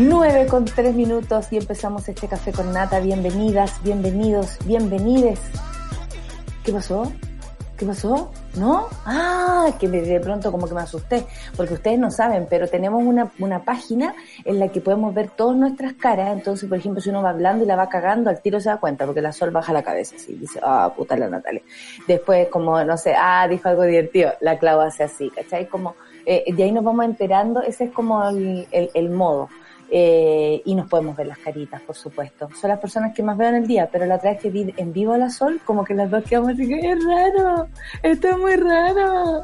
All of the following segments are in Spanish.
9 con 3 minutos y empezamos este café con nata. Bienvenidas, bienvenidos, bienvenides. ¿Qué pasó? ¿Qué pasó? ¿No? Ah, que de pronto como que me asusté, porque ustedes no saben, pero tenemos una, una página en la que podemos ver todas nuestras caras. Entonces, por ejemplo, si uno va hablando y la va cagando, al tiro se da cuenta, porque la sol baja la cabeza así, dice, ah, puta la Natalia. Después, como, no sé, ah, dijo algo divertido, la clava hace así, ¿cachai? Como, eh, de ahí nos vamos enterando, ese es como el, el, el modo. Eh, y nos podemos ver las caritas, por supuesto. Son las personas que más veo en el día, pero la otra vez que vi en vivo a la Sol, como que las dos quedamos así, que es raro, esto es muy raro.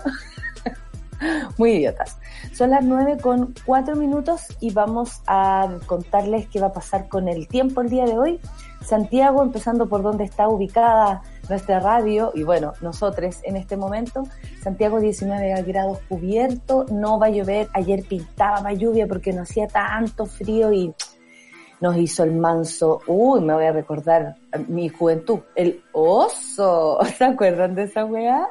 muy idiotas. Son las nueve con cuatro minutos y vamos a contarles qué va a pasar con el tiempo el día de hoy. Santiago, empezando por donde está ubicada nuestra radio y bueno, nosotros en este momento, Santiago 19 grados cubierto, no va a llover, ayer pintaba más lluvia porque no hacía tanto frío y nos hizo el manso, uy, me voy a recordar mi juventud, el oso, ¿se acuerdan de esa weá?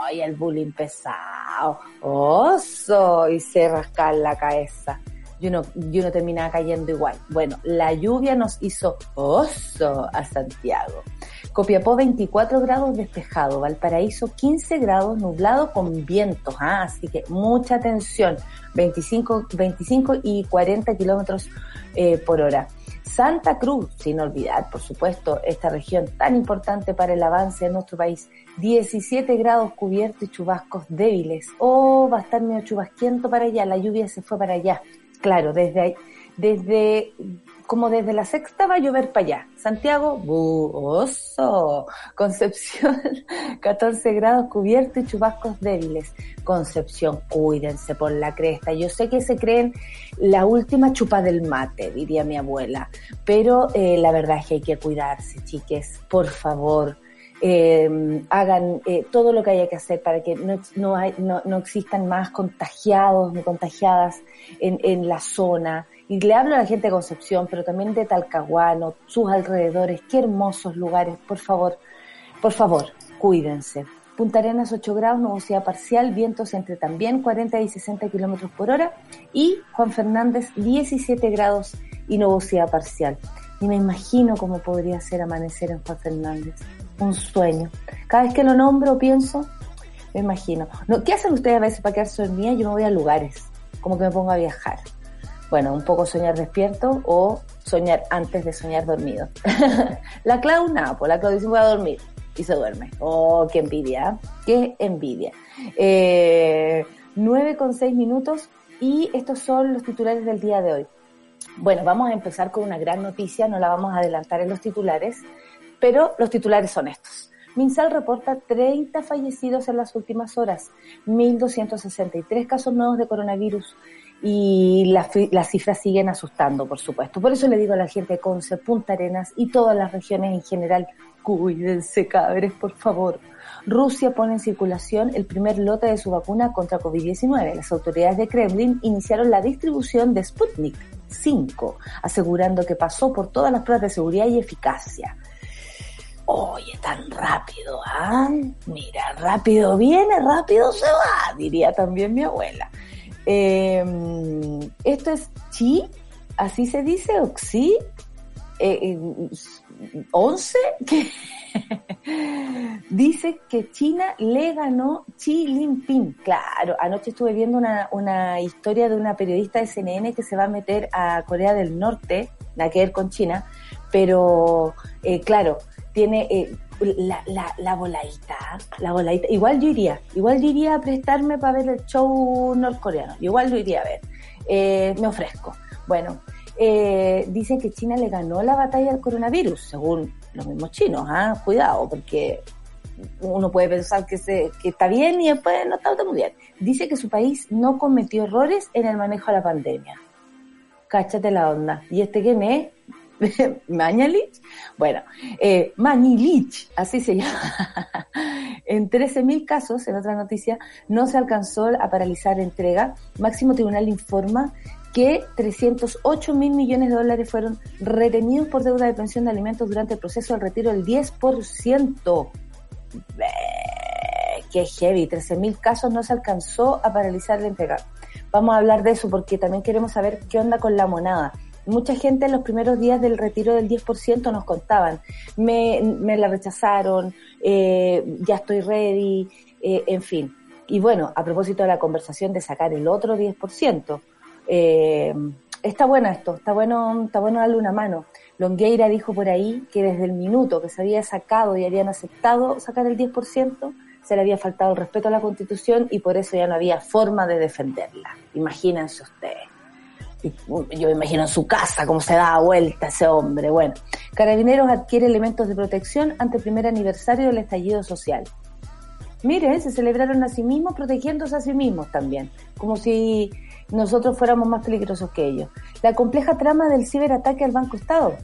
Ay, el bullying pesado, oso, y se rasca la cabeza. Yo no, yo no terminaba cayendo igual. Bueno, la lluvia nos hizo oso a Santiago. Copiapó 24 grados despejado, Valparaíso 15 grados nublado con vientos, ¿ah? así que mucha atención, 25, 25 y 40 kilómetros eh, por hora. Santa Cruz, sin olvidar, por supuesto, esta región tan importante para el avance de nuestro país, 17 grados cubiertos y chubascos débiles. Oh, va a estar medio chubasquiento para allá, la lluvia se fue para allá. Claro, desde ahí, desde como desde la sexta va a llover para allá. Santiago, oso. Concepción, 14 grados cubierto y chubascos débiles. Concepción, cuídense por la cresta. Yo sé que se creen la última chupa del mate, diría mi abuela, pero eh, la verdad es que hay que cuidarse, chiques, por favor. Eh, hagan eh, todo lo que haya que hacer para que no, no, no, no existan más contagiados ni contagiadas en, en la zona y le hablo a la gente de Concepción, pero también de Talcahuano, sus alrededores, qué hermosos lugares, por favor, por favor, cuídense. Punta Arenas 8 grados, nubosidad parcial, vientos entre también 40 y 60 kilómetros por hora. Y Juan Fernández 17 grados y nubosidad parcial. Y me imagino cómo podría ser amanecer en Juan Fernández. Un sueño. Cada vez que lo nombro pienso, me imagino. No, ¿Qué hacen ustedes a veces para quedarse dormida? Yo me voy a lugares, como que me pongo a viajar bueno, un poco soñar despierto o soñar antes de soñar dormido. la Clau, nada, pues la Clau dice voy a dormir y se duerme. Oh, qué envidia, qué envidia. Eh, 9 con 6 minutos y estos son los titulares del día de hoy. Bueno, vamos a empezar con una gran noticia, no la vamos a adelantar en los titulares, pero los titulares son estos. Minsal reporta 30 fallecidos en las últimas horas, 1.263 casos nuevos de coronavirus, y las cifras siguen asustando, por supuesto. Por eso le digo a la gente de Conce, Punta Arenas y todas las regiones en general, cuídense cabres, por favor. Rusia pone en circulación el primer lote de su vacuna contra COVID-19. Las autoridades de Kremlin iniciaron la distribución de Sputnik 5, asegurando que pasó por todas las pruebas de seguridad y eficacia. Oye, tan rápido, ¿ah? Mira, rápido viene, rápido se va, diría también mi abuela. Eh, esto es chi, así se dice, o xi, eh, 11, que dice que China le ganó Xi Jinping. Claro, anoche estuve viendo una, una historia de una periodista de CNN que se va a meter a Corea del Norte, nada que ver con China, pero eh, claro, tiene eh, la, la, la voladita, la voladita. Igual yo iría, igual yo iría a prestarme para ver el show norcoreano, igual lo iría a ver. Eh, me ofrezco. Bueno, eh, dicen que China le ganó la batalla al coronavirus, según los mismos chinos, ¿ah? cuidado, porque uno puede pensar que, se, que está bien y después no está muy bien. Dice que su país no cometió errores en el manejo de la pandemia. Cáchate la onda. ¿Y este quién es? Mañalich. Bueno, eh, Manilich, así se llama. en 13.000 casos, en otra noticia, no se alcanzó a paralizar entrega. Máximo Tribunal informa que 308 mil millones de dólares fueron retenidos por deuda de pensión de alimentos durante el proceso del retiro del 10%. Qué heavy, 13 mil casos no se alcanzó a paralizar la entrega. Vamos a hablar de eso porque también queremos saber qué onda con la monada. Mucha gente en los primeros días del retiro del 10% nos contaban, me, me la rechazaron, eh, ya estoy ready, eh, en fin. Y bueno, a propósito de la conversación de sacar el otro 10%, eh, está bueno esto, está bueno, está bueno darle una mano. Longueira dijo por ahí que desde el minuto que se había sacado y habían aceptado sacar el 10%, se le había faltado el respeto a la Constitución y por eso ya no había forma de defenderla. Imagínense ustedes. Yo me imagino en su casa cómo se da vuelta ese hombre. Bueno, Carabineros adquiere elementos de protección ante el primer aniversario del estallido social. Miren, se celebraron a sí mismos protegiéndose a sí mismos también, como si nosotros fuéramos más peligrosos que ellos. La compleja trama del ciberataque al Banco Estado,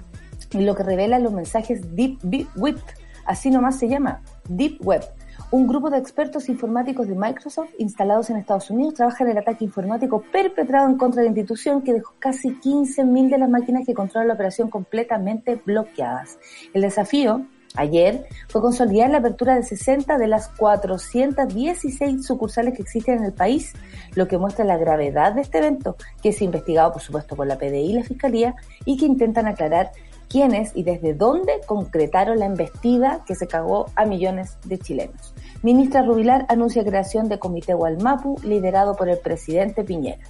y lo que revela los mensajes Deep Web, así nomás se llama, Deep Web. Un grupo de expertos informáticos de Microsoft instalados en Estados Unidos trabaja en el ataque informático perpetrado en contra de la institución que dejó casi 15.000 de las máquinas que controlan la operación completamente bloqueadas. El desafío Ayer fue consolidar la apertura de 60 de las 416 sucursales que existen en el país, lo que muestra la gravedad de este evento, que es investigado por supuesto por la PDI y la Fiscalía y que intentan aclarar quiénes y desde dónde concretaron la embestida que se cagó a millones de chilenos. Ministra Rubilar anuncia creación de Comité Gualmapu liderado por el presidente Piñera.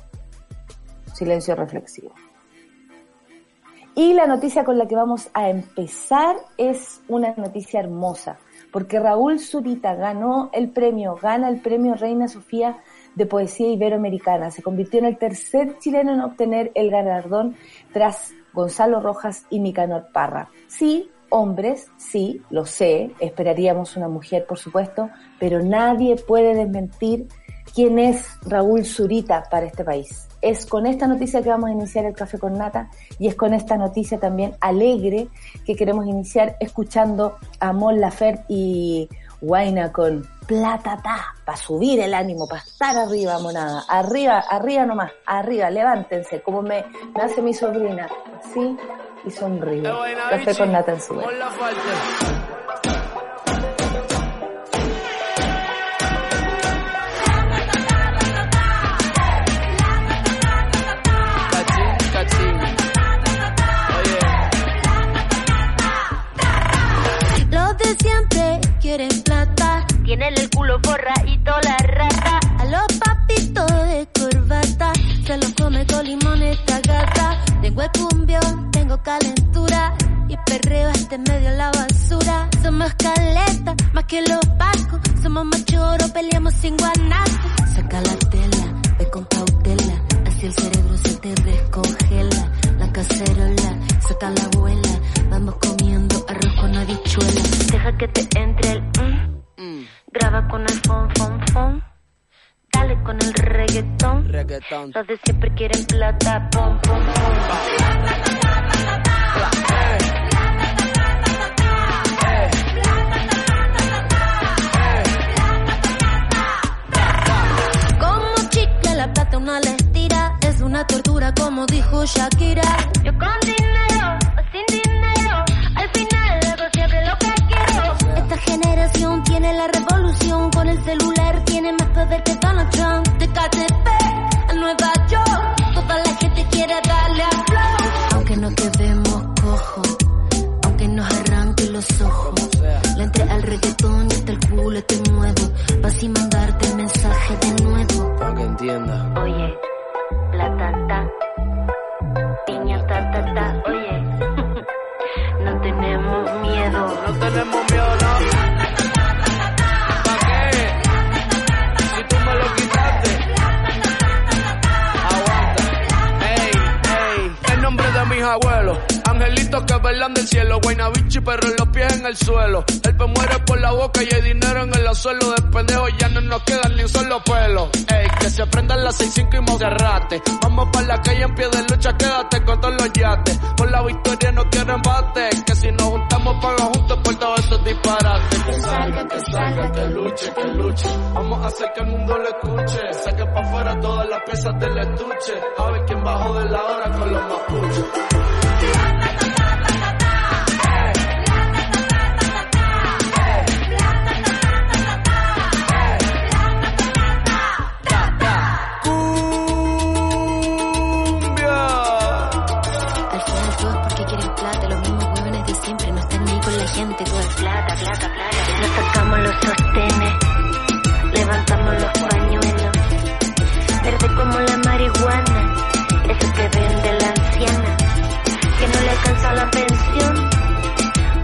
Silencio reflexivo. Y la noticia con la que vamos a empezar es una noticia hermosa, porque Raúl Zurita ganó el premio, gana el premio Reina Sofía de Poesía Iberoamericana. Se convirtió en el tercer chileno en obtener el galardón tras Gonzalo Rojas y Nicanor Parra. Sí, hombres, sí, lo sé, esperaríamos una mujer, por supuesto, pero nadie puede desmentir quién es Raúl Zurita para este país es con esta noticia que vamos a iniciar el café con nata y es con esta noticia también alegre que queremos iniciar escuchando a Mon Laferte y Guaina con Platata para subir el ánimo, para estar arriba, monada, arriba, arriba nomás, arriba, levántense, como me, me hace mi sobrina, sí, y sonríe. Café con nata en su quieren plata. Tienen el culo borra y toda la rata. A los papitos de corbata. Se los come con limón esta gata. Tengo el cumbión, tengo calentura. Y perreo este medio la basura. Somos caleta, más que los pacos. Somos machoros, peleamos sin guanaco. Saca la tela, ve con cautela. Así el cerebro se te descongela. La cacerola, saca la abuela. Vamos comiendo arroz con habichuela. Deja que te entre reggaetón. Reggaetón. Los de siempre quieren plata. Pom. Como chicle la plata una le estira. Es una tortura como dijo Shakira. Yo con dinero o sin dinero. Al final hago siempre lo que quiero. Esta generación tiene la revolución. Con el celular tiene más poder que Donald Trump. De KTP Nueva York. Toda la gente quiere darle a flow. Aunque no quedemos cojos. Aunque nos arranque los ojos. Le entré al reggaetón y hasta el culo te muevo. Vas y mandarte Velan del cielo, Guaynabichi, pero en los pies en el suelo. El pe muere por la boca y hay dinero en el suelo. De pendejo ya no nos quedan ni un solo pelo. Ey, que se aprendan las 6-5 y Monserrate. Vamos para la calle en pie de lucha, quédate con todos los yates. Por la victoria no quiero embate. Que si nos juntamos, paga juntos por todos estos disparates. Que salga, que salga, que luche, que luche. Vamos a hacer que el mundo lo escuche. Saque para afuera todas las piezas del estuche. A ver quién bajó de la hora con los mapuches. Sostenes, levantamos los pañuelos, verde como la marihuana, eso que vende la anciana, que no le alcanza la pensión,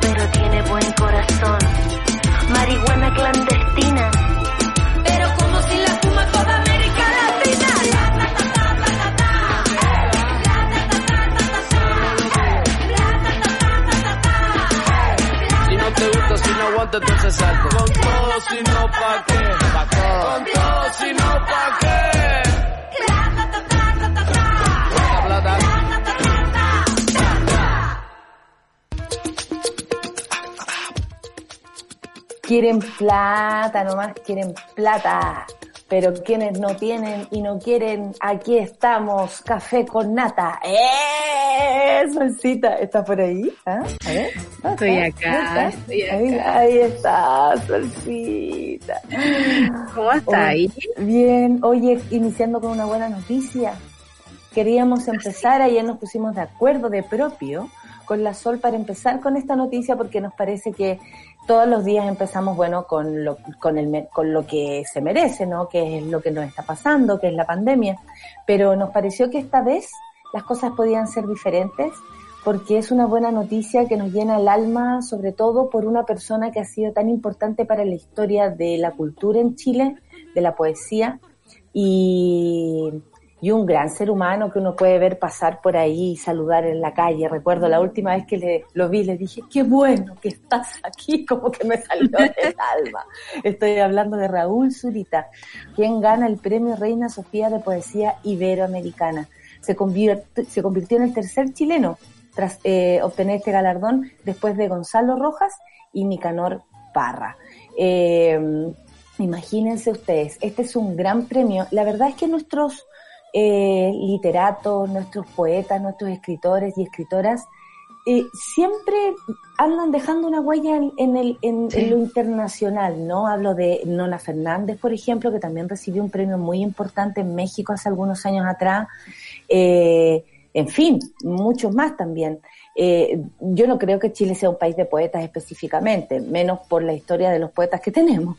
pero tiene buen corazón. Marihuana clandestina, entonces. Con todo, si no, pa' qué. Con todo, si no, pa' qué. Plata, plata. Quieren plata, nomás quieren plata. Pero quienes no tienen y no quieren, aquí estamos, café con nata. ¡Eh! Solcita, ¿estás por ahí? ¿Ah? A ver. ¿dónde Estoy acá. Ahí, ahí está, Solcita. ¿Cómo está ahí? Bien, oye, iniciando con una buena noticia. Queríamos empezar, ayer nos pusimos de acuerdo de propio con la Sol para empezar con esta noticia porque nos parece que todos los días empezamos, bueno, con lo, con el, con lo que se merece, ¿no? Que es lo que nos está pasando, que es la pandemia. Pero nos pareció que esta vez las cosas podían ser diferentes porque es una buena noticia que nos llena el alma, sobre todo por una persona que ha sido tan importante para la historia de la cultura en Chile, de la poesía, y, y un gran ser humano que uno puede ver pasar por ahí y saludar en la calle. Recuerdo la última vez que le, lo vi, le dije, qué bueno que estás aquí, como que me salió del alma. Estoy hablando de Raúl Zurita, quien gana el premio Reina Sofía de Poesía Iberoamericana. Se convirt- se convirtió en el tercer chileno tras eh, obtener este galardón después de Gonzalo Rojas y Nicanor Parra. Eh, imagínense ustedes, este es un gran premio. La verdad es que nuestros eh, literatos, nuestros poetas, nuestros escritores y escritoras eh, siempre andan dejando una huella en, en el, en, Sí. en lo internacional, ¿no? Hablo de Nona Fernández, por ejemplo, que también recibió un premio muy importante en México hace algunos años atrás. Eh, en fin, muchos más también. Eh, yo no creo que Chile sea un país de poetas específicamente, menos por la historia de los poetas que tenemos.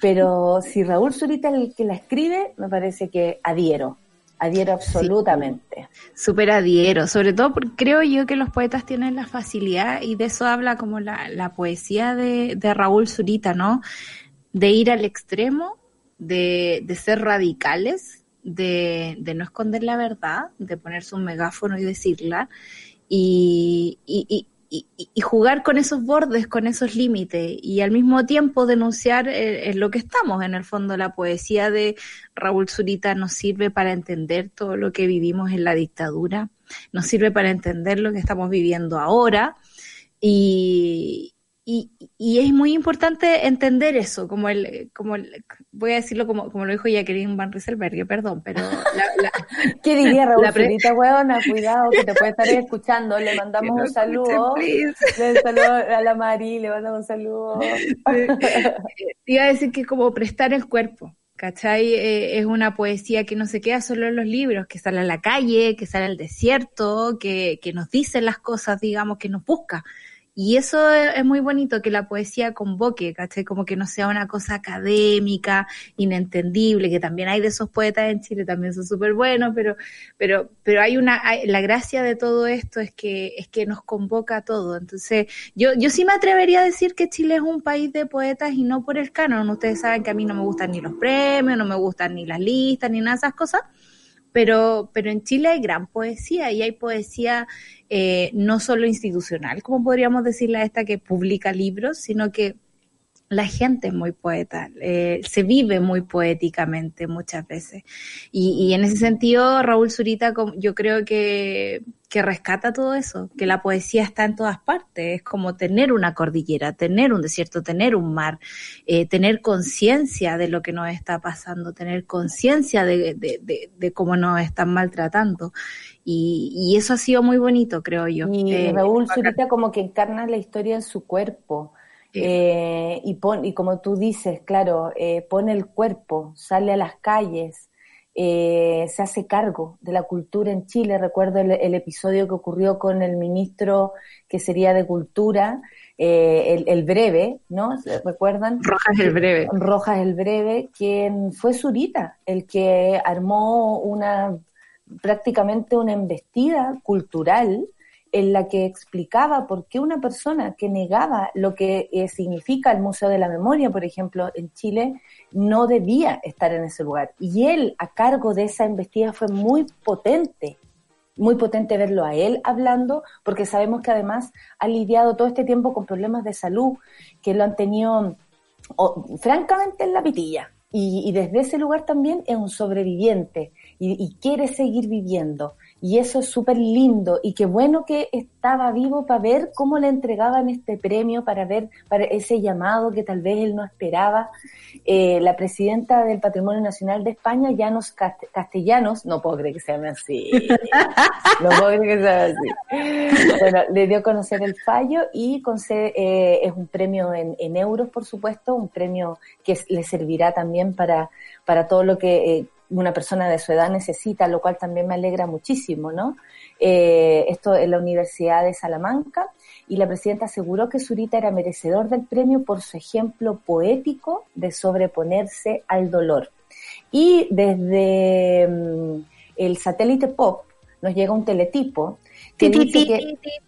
Pero si Raúl Zurita es el que la escribe, me parece que adhiero, adhiero absolutamente. Súper adhiero, sobre todo porque creo yo que los poetas tienen la facilidad, y de eso habla como la, la poesía de, de Raúl Zurita, ¿no? De ir al extremo, de, de ser radicales, de, de no esconder la verdad, de ponerse un megáfono y decirla, y, y, y, y- jugar con esos bordes, con esos límites, y al mismo tiempo denunciar eh, en lo que estamos. En el fondo, la poesía de Raúl Zurita nos sirve para entender todo lo que vivimos en la dictadura, nos sirve para entender lo que estamos viviendo ahora, y, y, y es muy importante entender eso, como el, como el- voy a decirlo como, como lo dijo Jacqueline Van Rieselberg, perdón, pero la, la- ¿Qué diría Raúl huevona? Cuidado, que te puede estar escuchando. Le mandamos no un saludo. escuche, please. Le saludo a la Mari, le mandamos un saludo. iba a decir que como prestar el cuerpo, ¿cachai? Eh, es una poesía que no se queda solo en los libros, que sale a la calle, que sale al desierto, que, que nos dice las cosas, digamos, que nos busca. Y eso es, muy bonito, que la poesía convoque, ¿cachai? Como que no sea una cosa académica, inentendible, que también hay de esos poetas en Chile, también son súper buenos, pero, pero, pero hay una, la gracia de todo esto es que, es que nos convoca a todo. Entonces, yo, yo sí me atrevería a decir que Chile es un país de poetas y no por el canon. Ustedes saben que a mí no me gustan ni los premios, no me gustan ni las listas, ni nada de esas cosas pero, pero en Chile hay gran poesía y hay poesía eh, no solo institucional, como podríamos decirle a esta que publica libros, sino que la gente es muy poeta, eh, se vive muy poéticamente muchas veces. Y, en ese sentido, Raúl Zurita, yo creo que, que, rescata todo eso, que la poesía está en todas partes, es como tener una cordillera, tener un desierto, tener un mar, eh, tener conciencia de lo que nos está pasando, tener conciencia de, de, de, cómo nos están maltratando. Y, y, eso ha sido muy bonito, creo yo. Y eh, Raúl Zurita como que encarna la historia en su cuerpo eh, y, pon, y como tú dices, claro, eh, pone el cuerpo, sale a las calles, eh, se hace cargo de la cultura en Chile. Recuerdo el, episodio que ocurrió con el ministro que sería de Cultura, el, el, Breve, ¿no? ¿Recuerdan? Rojas el Breve. Rojas el Breve, quien fue Zurita, el que armó una prácticamente una embestida cultural en la que explicaba por qué una persona que negaba lo que eh, significa el Museo de la Memoria, por ejemplo, en Chile, no debía estar en ese lugar. Y él, a cargo de esa investigación, fue muy potente, muy potente verlo a él hablando, porque sabemos que además ha lidiado todo este tiempo con problemas de salud, que lo han tenido francamente en la pitilla. Y, desde ese lugar también es un sobreviviente y quiere seguir viviendo. Y eso es súper lindo y qué bueno que estaba vivo para ver cómo le entregaban este premio, para ver para ese llamado que tal vez él no esperaba. Eh, la presidenta del Patrimonio Nacional de España, Llanos Castellanos, no puedo creer que se llame así, no puedo creer que se llame así. Bueno, le dio a conocer el fallo y eh, es un premio en, euros, por supuesto, un premio que le servirá también para, para todo lo que... Eh, una persona de su edad necesita, lo cual también me alegra muchísimo, ¿no? Eh, esto en la Universidad de Salamanca y la presidenta aseguró que Zurita era merecedor del premio por su ejemplo poético de sobreponerse al dolor. Y desde mm, el satélite pop nos llega un teletipo que dice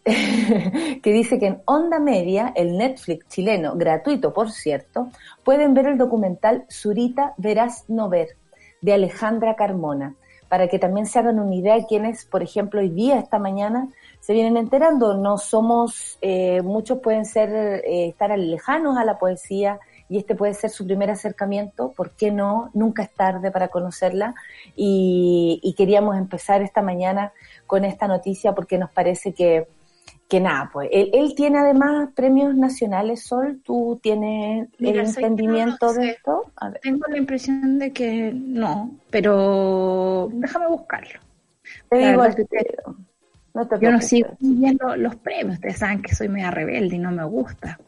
que, que, dice que en Onda Media, el Netflix chileno, gratuito por cierto, pueden ver el documental Zurita Verás No Ver, de Alejandra Carmona, para que también se hagan una idea de quienes, por ejemplo, hoy día, esta mañana, se vienen enterando. No somos, eh, muchos pueden ser, eh, estar lejanos a la poesía y este puede ser su primer acercamiento, ¿por qué no? Nunca es tarde para conocerla y, y queríamos empezar esta mañana con esta noticia porque nos parece que que nada, pues él, tiene además premios nacionales, Sol, ¿tú tienes el entendimiento de esto? Tengo la impresión de que no, pero déjame buscarlo. Te digo, yo no sigo viendo los premios, ustedes saben que soy media rebelde y no me gusta.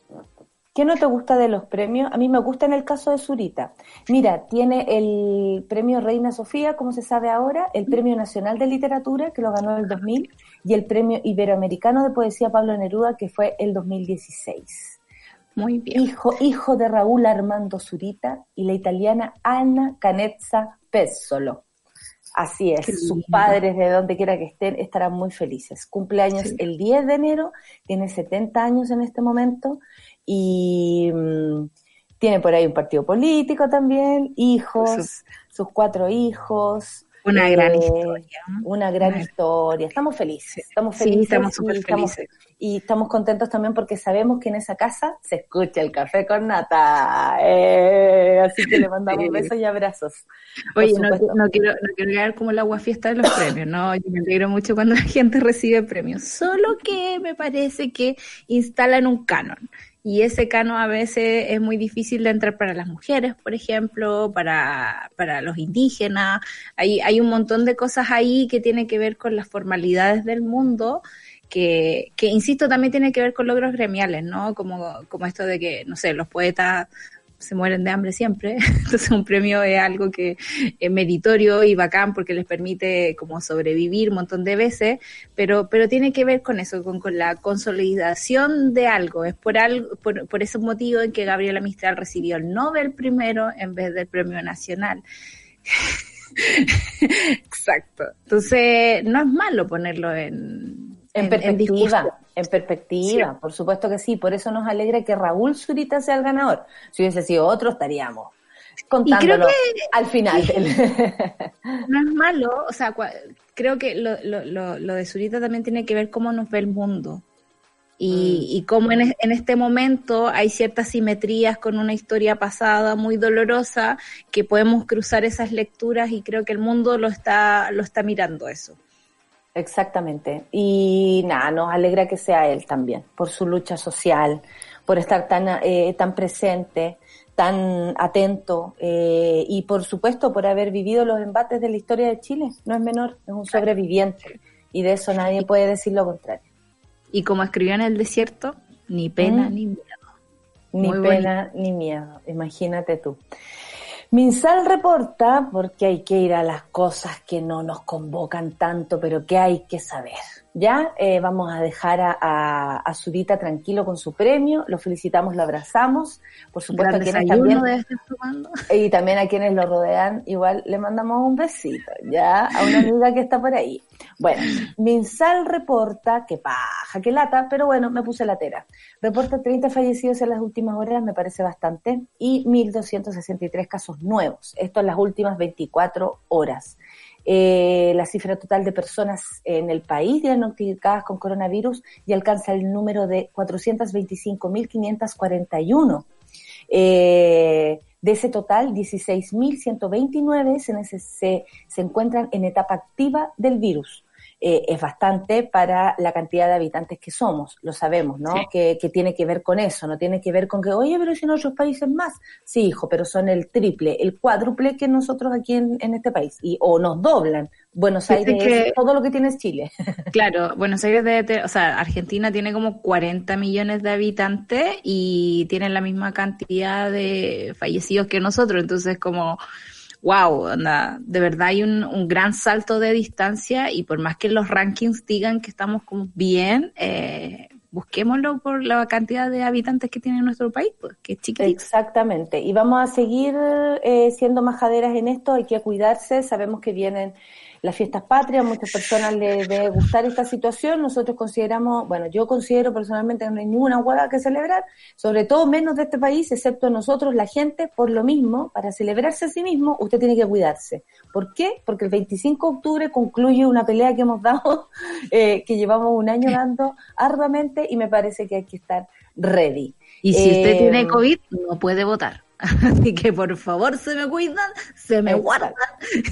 ¿Qué no te gusta de los premios? A mí me gusta en el caso de Zurita. Mira, tiene el premio Reina Sofía, como se sabe ahora, el premio Nacional de Literatura, que lo ganó en el 2000, y el premio Iberoamericano de Poesía Pablo Neruda, que fue el 2016. Muy bien. Hijo, hijo de Raúl Armando Zurita y la italiana Anna Canezza Pezzolo. Así es, sus padres, de donde quiera que estén, estarán muy felices. Cumpleaños el 10 de enero, tiene 70 años en este momento y mm, tiene por ahí un partido político también, hijos, sus cuatro hijos. Una gran eh, historia. Una gran historia. Estamos felices, estamos felices. estamos súper felices. Y estamos contentos también porque sabemos que en esa casa se escucha el café con nata. Eh, así que le mandamos besos y abrazos. Oye, no, quiero, no quiero quedar como la agua fiesta de los premios, ¿no? Yo me alegro mucho cuando la gente recibe premios. Solo que me parece que instalan un canon y ese cano a veces es muy difícil de entrar para las mujeres, por ejemplo, para, para los indígenas. Hay, hay un montón de cosas ahí que tienen que ver con las formalidades del mundo, que, que insisto, también tiene que ver con logros gremiales, ¿no? Como, como esto de que, no sé, los poetas se mueren de hambre siempre. Entonces un premio es algo que es meritorio y bacán porque les permite como sobrevivir un montón de veces, pero, pero tiene que ver con eso, con, con la consolidación de algo. Es por, algo, por, por ese motivo en que Gabriela Mistral recibió el Nobel primero en vez del premio nacional. Exacto. Entonces, no es malo ponerlo en, en, perspectiva. En, perspectiva, por supuesto que sí. Por eso nos alegra que Raúl Zurita sea el ganador. Si hubiese sido otro, estaríamos contándolo al final. no es malo, o sea, creo que lo, lo, lo, de Zurita también tiene que ver cómo nos ve el mundo. Y, mm. y cómo en, en, este momento hay ciertas simetrías con una historia pasada muy dolorosa que podemos cruzar esas lecturas y creo que el mundo lo está, lo está mirando eso. Exactamente. Y nada, nos alegra que sea él también, por su lucha social, por estar tan, eh, tan presente, tan atento eh, y por supuesto por haber vivido los embates de la historia de Chile. No es menor, es un sobreviviente y de eso nadie puede decir lo contrario. Y como escribió en el desierto, ni pena mm. ni miedo. Ni pena ni miedo, imagínate tú. Minsal reporta, porque hay que ir a las cosas que no nos convocan tanto, pero que hay que saber. Ya eh, vamos a dejar a, a, a, Zurita tranquilo con su premio, lo felicitamos, lo abrazamos, por supuesto a quienes también y también a quienes lo rodean, igual le mandamos un besito, ya a una amiga que está por ahí. Bueno, Minsal reporta que paja, que lata, pero bueno, me puse latera. Reporta 30 fallecidos en las últimas horas, me parece bastante, y 1.263 casos nuevos. Esto en las últimas 24 horas. Eh, la cifra total de personas en el país diagnosticadas con coronavirus y alcanza el número de 425.541. Eh, de ese total, 16.129 se, se, se encuentran en etapa activa del virus. Eh, es bastante para la cantidad de habitantes que somos, lo sabemos, ¿no? Que, que, tiene que ver con eso, no tiene que ver con que, oye, pero si en otros países más. Sí, hijo, pero son el triple, el cuádruple que nosotros aquí en, en este país, y o nos doblan. Buenos Aires que, todo lo que tiene es Chile. Claro, Buenos Aires debe o sea, Argentina tiene como 40 millones de habitantes y tienen la misma cantidad de fallecidos que nosotros, entonces como wow, anda, de verdad hay un, un, gran salto de distancia y por más que los rankings digan que estamos como bien, eh, busquémoslo por la cantidad de habitantes que tiene nuestro país, pues, que es chiquitito. Exactamente, y vamos a seguir eh, siendo majaderas en esto, hay que cuidarse, sabemos que vienen las fiestas patrias, muchas personas les debe gustar esta situación, nosotros consideramos, bueno, yo considero personalmente que no hay ninguna hueá que celebrar, sobre todo menos de este país, excepto nosotros, la gente, por lo mismo, para celebrarse a sí mismo, usted tiene que cuidarse. ¿Por qué? Porque el 25 de octubre concluye una pelea que hemos dado, eh, que llevamos un año dando arduamente y me parece que hay que estar ready. Y si usted tiene eh, COVID, no puede votar. Así que por favor se me cuidan, se me guardan.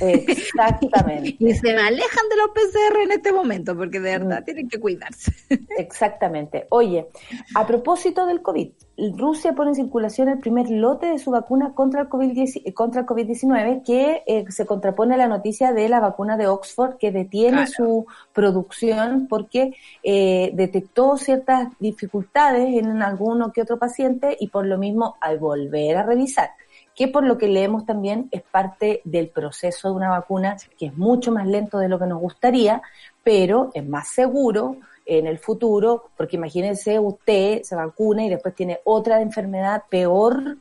Exactamente. y se me alejan de los PCR en este momento, porque de verdad mm. tienen que cuidarse. Exactamente. Oye, a propósito del COVID, Rusia pone en circulación el primer lote de su vacuna contra el COVID-19 contra el COVID que eh, se contrapone a la noticia de la vacuna de Oxford que detiene claro. su producción porque eh, detectó ciertas dificultades en alguno que otro paciente y por lo mismo al volver a revisar que por lo que leemos también es parte del proceso de una vacuna que es mucho más lento de lo que nos gustaría, pero es más seguro, en el futuro, porque imagínense usted se vacuna y después tiene otra enfermedad peor.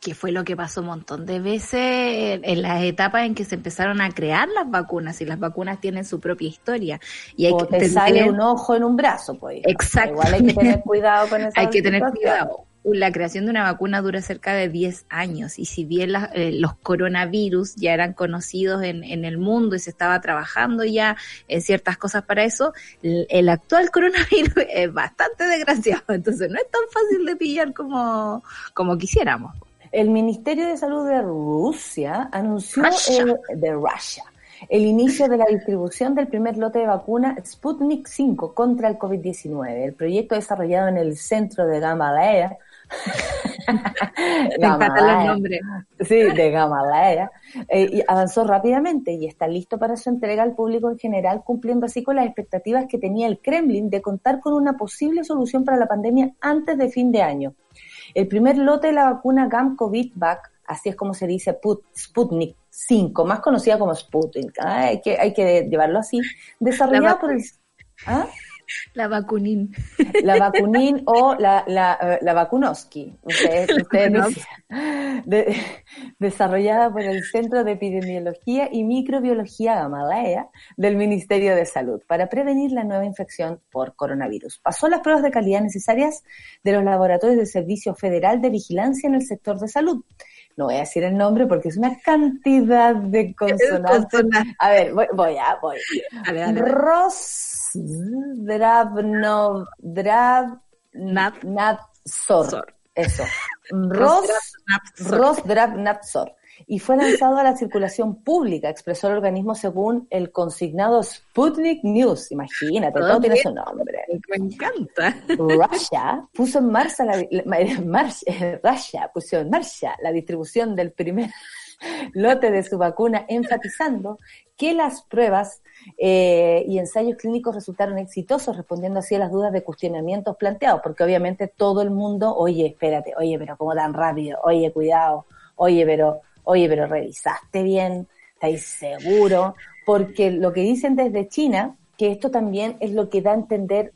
Que fue lo que pasó un montón de veces en las etapas en que se empezaron a crear las vacunas y las vacunas tienen su propia historia. Y hay o que te sale un ojo en un brazo, pues. Exacto. Igual hay que tener cuidado con esa Hay que tener cuidado la creación de una vacuna dura cerca de 10 años y si bien la, eh, los coronavirus ya eran conocidos en, en, el mundo y se estaba trabajando ya en ciertas cosas para eso, el, el, actual coronavirus es bastante desgraciado, entonces no es tan fácil de pillar como, como quisiéramos. El Ministerio de Salud de Rusia anunció el, de Russia el inicio de la distribución del primer lote de vacuna Sputnik 5 contra el COVID-19. El proyecto desarrollado en el centro de Gamaleya Gamaleya. Sí, de Gamaleya. Eh, y avanzó rápidamente y está listo para su entrega al público en general, cumpliendo así con las expectativas que tenía el Kremlin de contar con una posible solución para la pandemia antes de fin de año. El primer lote de la vacuna Gamco-Vitvac, así es como se dice Sputnik 5, más conocida como Sputnik, ¿ah? hay, que, hay que llevarlo así, desarrollada por el... ¿ah? La vacunín. La vacunín o la, la, eh, la vacunoski, ustedes, desarrollada por el Centro de Epidemiología y Microbiología Gamaleya del Ministerio de Salud para prevenir la nueva infección por coronavirus. Pasó las pruebas de calidad necesarias de los laboratorios del Servicio Federal de Vigilancia en el sector de salud no voy a decir el nombre porque es una cantidad de consonantes. A ver, voy, voy a, voy. Ros Drabno, Drab, Nat, Sor. Eso. Ros, Ros Drabnatsor y fue lanzado a la circulación pública, expresó el organismo según el consignado Sputnik News. Imagínate, todo tiene su nombre. Me encanta. Russia puso en marcha la, Russia puso en marcha la distribución del primer lote de su vacuna, enfatizando que las pruebas eh, y ensayos clínicos resultaron exitosos, respondiendo así a las dudas de cuestionamientos planteados, porque obviamente todo el mundo, oye, espérate, oye, pero ¿cómo tan rápido? Oye, cuidado, oye, pero oye, pero revisaste bien, estáis seguro, porque lo que dicen desde China, que esto también es lo que da a entender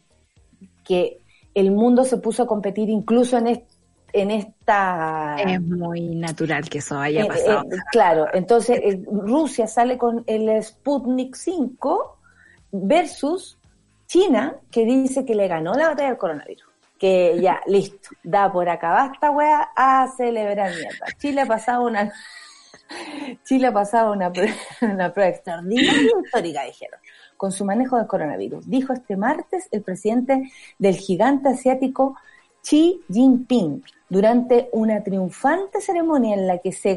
que el mundo se puso a competir incluso en, en esta... Es muy natural que eso haya eh, pasado. Eh, claro, entonces eh, Rusia sale con el Sputnik 5 versus China, que dice que le ganó la batalla del coronavirus que ya, listo, da por acá, esta wea a celebrar mierda. Chile ha pasado una Chile ha pasado una, una prueba extraordinaria histórica, dijeron, con su manejo del coronavirus. Dijo este martes el presidente del gigante asiático Xi Jinping durante una triunfante ceremonia en la que se,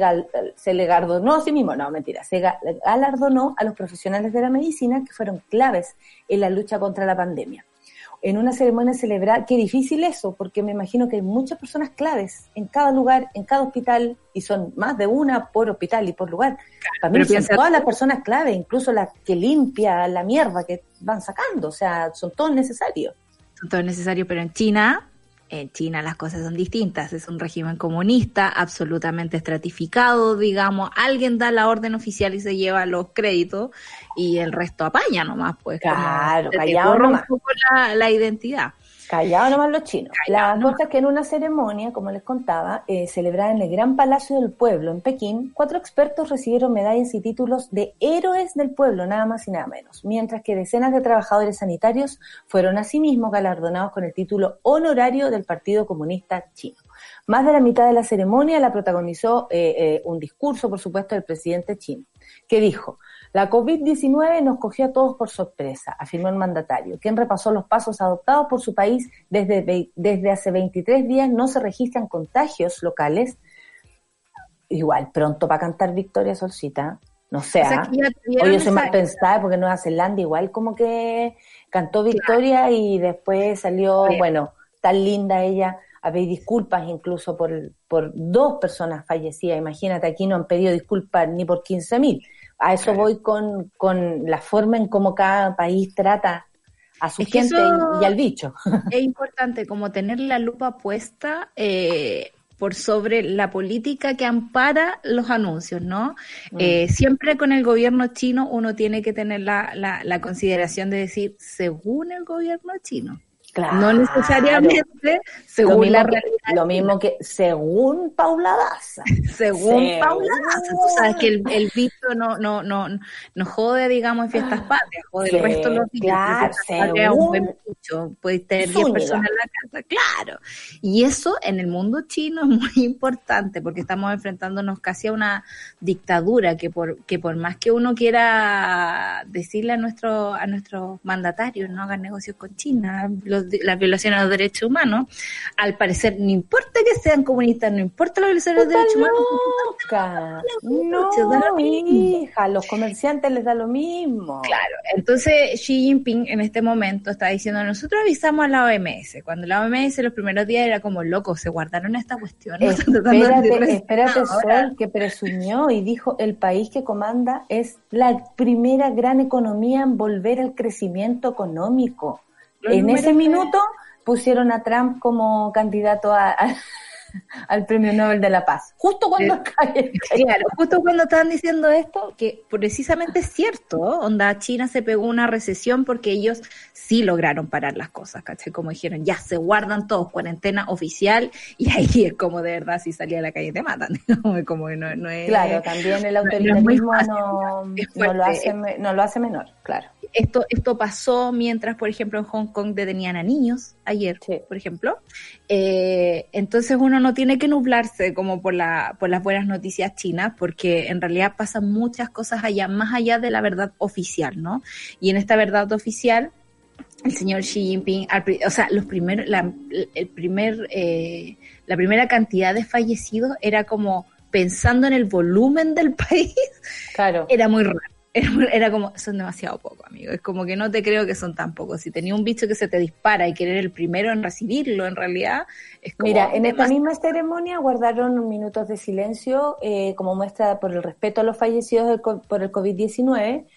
se le galardonó a sí mismo, no mentira, se galardonó a los profesionales de la medicina que fueron claves en la lucha contra la pandemia en una ceremonia celebrar, qué difícil eso, porque me imagino que hay muchas personas claves en cada lugar, en cada hospital, y son más de una por hospital y por lugar. También son todas las personas claves, incluso las que limpia la mierda que van sacando, o sea, son todos necesarios. Son todos necesarios, pero en China en China las cosas son distintas, es un régimen comunista absolutamente estratificado, digamos, alguien da la orden oficial y se lleva los créditos y el resto apaña nomás, pues. Claro, callado nomás. Un poco la, la identidad. Callado nomás los chinos. la cosa es que en una ceremonia, como les contaba, eh, celebrada en el Gran Palacio del Pueblo en Pekín, cuatro expertos recibieron medallas y títulos de héroes del pueblo, nada más y nada menos, mientras que decenas de trabajadores sanitarios fueron asimismo galardonados con el título honorario del Partido Comunista Chino. Más de la mitad de la ceremonia la protagonizó eh, eh, un discurso, por supuesto, del presidente chino, que dijo, la COVID-19 nos cogió a todos por sorpresa, afirmó el mandatario, quien repasó los pasos adoptados por su país desde, desde hace 23 días no se registran contagios locales. Igual, pronto para cantar Victoria Solcita, no sé. ¿ah? Oye, se me pensaba porque Nueva Zelanda igual como que cantó Victoria y después salió, bueno, tan linda ella a pedir disculpas incluso por, por dos personas fallecidas. Imagínate, aquí no han pedido disculpas ni por 15 mil. A eso voy con, con la forma en cómo cada país trata a su gente y, al bicho. Es importante como tener la lupa puesta eh, por sobre la política que ampara los anuncios, ¿no? Mm. Eh, siempre con el gobierno chino uno tiene que tener la, la, la consideración de decir, según el gobierno chino. No necesariamente según la realidad. Lo mismo que según Paula Daza. según, Paula Daza. Tú sabes que el, el bicho no, no, no, no jode, digamos, en fiestas patrias, jode el resto de los bichos. Claro, según... un buen bicho. Puedes tener 10 personas en la casa, claro. Y eso en el mundo chino es muy importante porque estamos enfrentándonos casi a una dictadura que por, que por más que uno quiera decirle a nuestro, a nuestros mandatarios no hagan negocios con China, los las violaciones a los derechos humanos, al parecer no importa que sean comunistas, no importa las violaciones a los derechos humanos. No, hija, a los comerciantes les da lo mismo. Claro, entonces Xi Jinping en este momento está diciendo, nosotros avisamos a la OMS, cuando la OMS los primeros días era como loco, se guardaron esta cuestión. Espérate, espérate, Sol, que presumió y dijo, el país que comanda es la primera gran economía en volver al crecimiento económico en ese minuto pusieron a Trump como candidato a, al Premio Nobel de la Paz. Justo cuando cae. Claro, justo cuando estaban diciendo esto, que precisamente es cierto, onda, China se pegó una recesión porque ellos sí lograron parar las cosas, ¿cachai? Como dijeron, ya se guardan todos, cuarentena oficial, y ahí es como de verdad, si salía a la calle te matan. como que no, no es, claro, también el autoritarismo no, no, lo hace, no lo hace menor, claro. Esto, esto pasó mientras, por ejemplo, en Hong Kong detenían a niños, ayer, por ejemplo. Eh, entonces uno no tiene que nublarse como por, la, por las buenas noticias chinas, porque en realidad pasan muchas cosas allá, más allá de la verdad oficial, ¿no? Y en esta verdad oficial, el señor Xi Jinping, o sea, los primeros, la, el primer, eh, la primera cantidad de fallecidos era como pensando en el volumen del país, claro. era muy raro. Era, como, son demasiado pocos, amigo. Es como que no te creo que son tan pocos. Si tenía un bicho que se te dispara y querer el primero en recibirlo, en realidad, es como. Mira, en esta misma ceremonia guardaron minutos de silencio eh, como muestra por el respeto a los fallecidos por el COVID-19.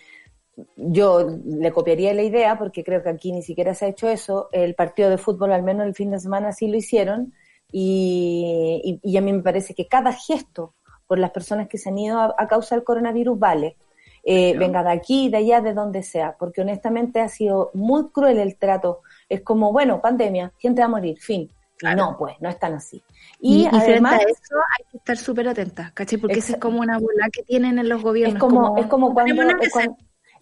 Yo le copiaría la idea, porque creo que aquí ni siquiera se ha hecho eso. El partido de fútbol, al menos el fin de semana, sí lo hicieron. Y, y, a mí me parece que cada gesto por las personas que se han ido a causa del coronavirus vale eh, venga de aquí, de allá, de donde sea, porque honestamente ha sido muy cruel el trato. Es como, bueno, pandemia, gente va a morir, fin. No, pues, no es tan así. Y, además, eso hay que estar súper atenta, ¿cachai? Porque esa es como una bola que tienen en los gobiernos. Es como, es como, cuando,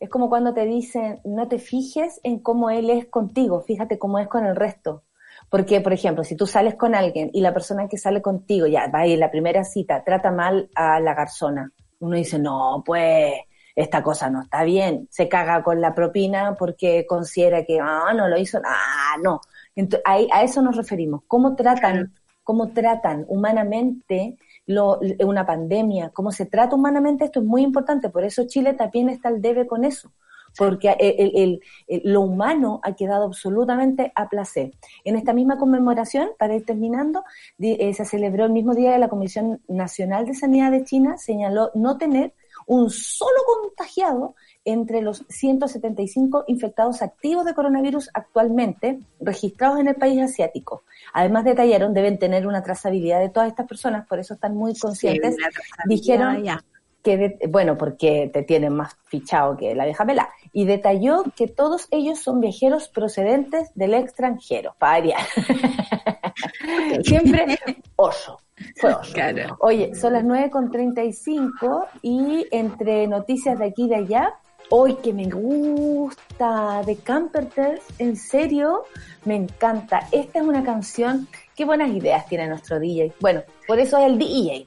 es como cuando te dicen, no te fijes en cómo él es contigo, fíjate cómo es con el resto. Porque, por ejemplo, si tú sales con alguien y la persona que sale contigo, ya va ir la primera cita, trata mal a la garzona, uno dice, no, pues, esta cosa no está bien, se caga con la propina porque considera que, ah, no lo hizo, ah, no. Entonces, a, eso nos referimos. ¿Cómo tratan, cómo tratan humanamente lo, una pandemia? ¿Cómo se trata humanamente? Esto es muy importante, por eso Chile también está al debe con eso porque el, lo humano ha quedado absolutamente a placer. En esta misma conmemoración, para ir terminando, eh, se celebró el mismo día de la Comisión Nacional de Sanidad de China, señaló no tener un solo contagiado entre los 175 infectados activos de coronavirus actualmente registrados en el país asiático. Además detallaron, deben tener una trazabilidad de todas estas personas, por eso están muy conscientes. Dijeron que, bueno, porque te tienen más fichado que la vieja pela. Y detalló que todos ellos son viajeros procedentes del extranjero, para Siempre oso. Oye, son las 9.35 y entre noticias de aquí y de allá, hoy que me gusta de Camperters, en serio, me encanta. Esta es una canción, qué buenas ideas tiene nuestro DJ. Bueno, por eso es el DJ,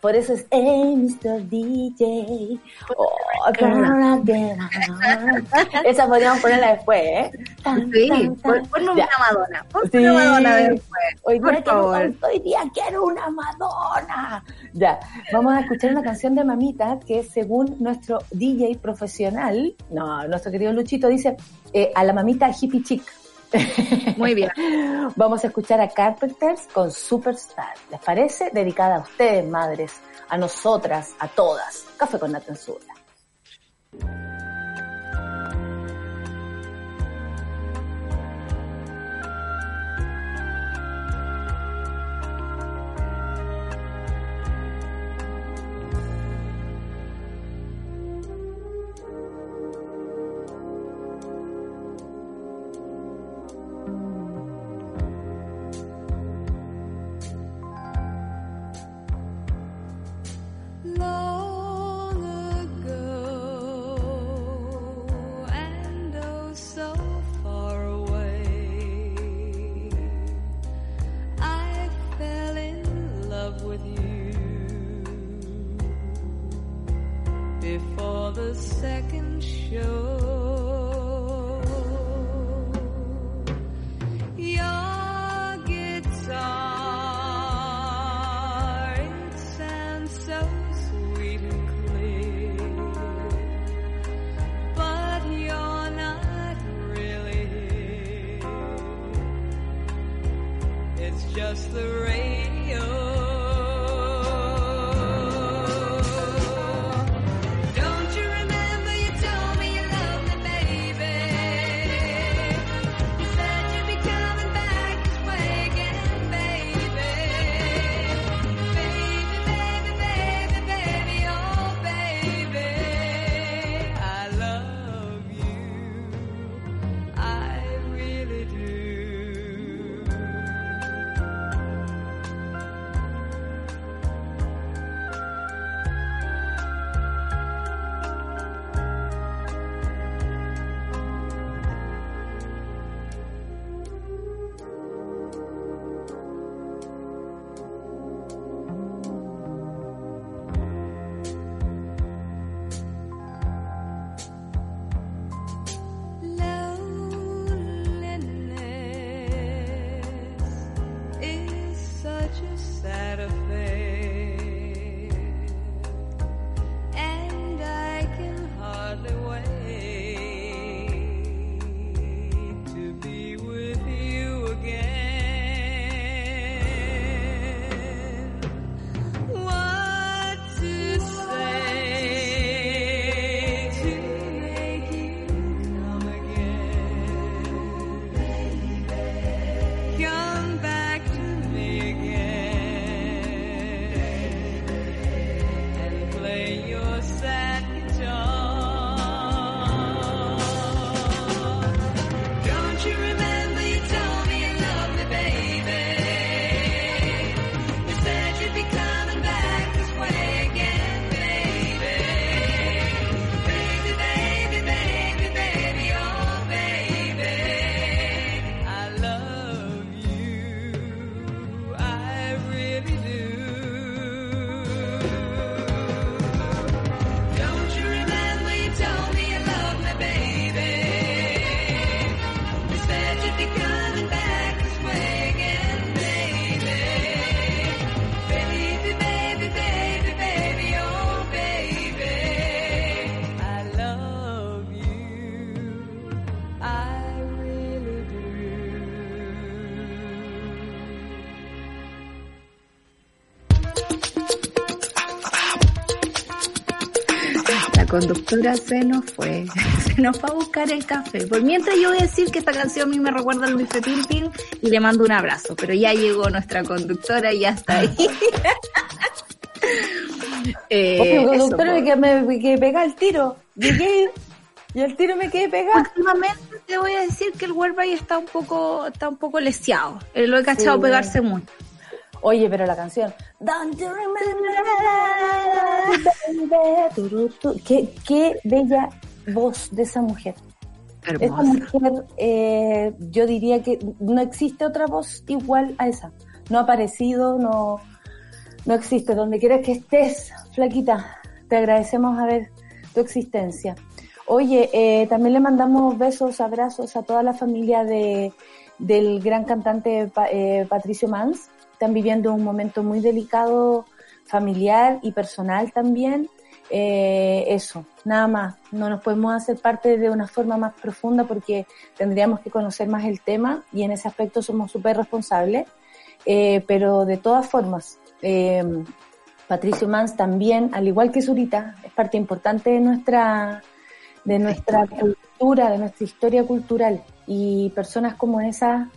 por eso es, hey, Mr. DJ. Oh, Esa podríamos ponerla después, ¿eh? sí, ponme una Madonna. Ponme una Madonna después. Hoy día, quiero, hoy día quiero una Madonna. Ya, vamos a escuchar una canción de Mamita que según nuestro DJ profesional, no, nuestro querido Luchito dice, eh, a la mamita hippie chic. Muy bien. Vamos a escuchar a Carpenters con Superstar. ¿Les parece? Dedicada a ustedes, madres, a nosotras, a todas. Café con la conductora se nos fue, se nos fue a buscar el café. Por mientras yo voy a decir que esta canción a mí me recuerda a Luis Pepín y le mando un abrazo, pero ya llegó nuestra conductora y ya está ahí. Eh, Oye, conductora, pues. que me, quedé pegada el tiro. Llegué y el tiro me quedé pegada. Últimamente te voy a decir que el Wellby está un poco, está un poco leseado. Eh, Lo he cachado Sí. pegarse mucho. Oye, pero la canción. Don't you remember, baby, turu, tu. Qué, qué bella voz de esa mujer. Esa mujer, eh, yo diría que no existe otra voz igual a esa. No ha aparecido, no, no existe. Donde quieras que estés, flaquita, te agradecemos a ver tu existencia. Oye, eh, también le mandamos besos, abrazos a toda la familia de, del gran cantante eh, Patricio Mans. Están viviendo un momento muy delicado, familiar y personal también. Eh, eso, nada más. No nos podemos hacer parte de una forma más profunda porque tendríamos que conocer más el tema y en ese aspecto somos súper responsables. Eh, pero de todas formas, eh, Patricio Mans también, al igual que Zurita, es parte importante de nuestra, de nuestra cultura, de nuestra historia cultural. Y personas como esas,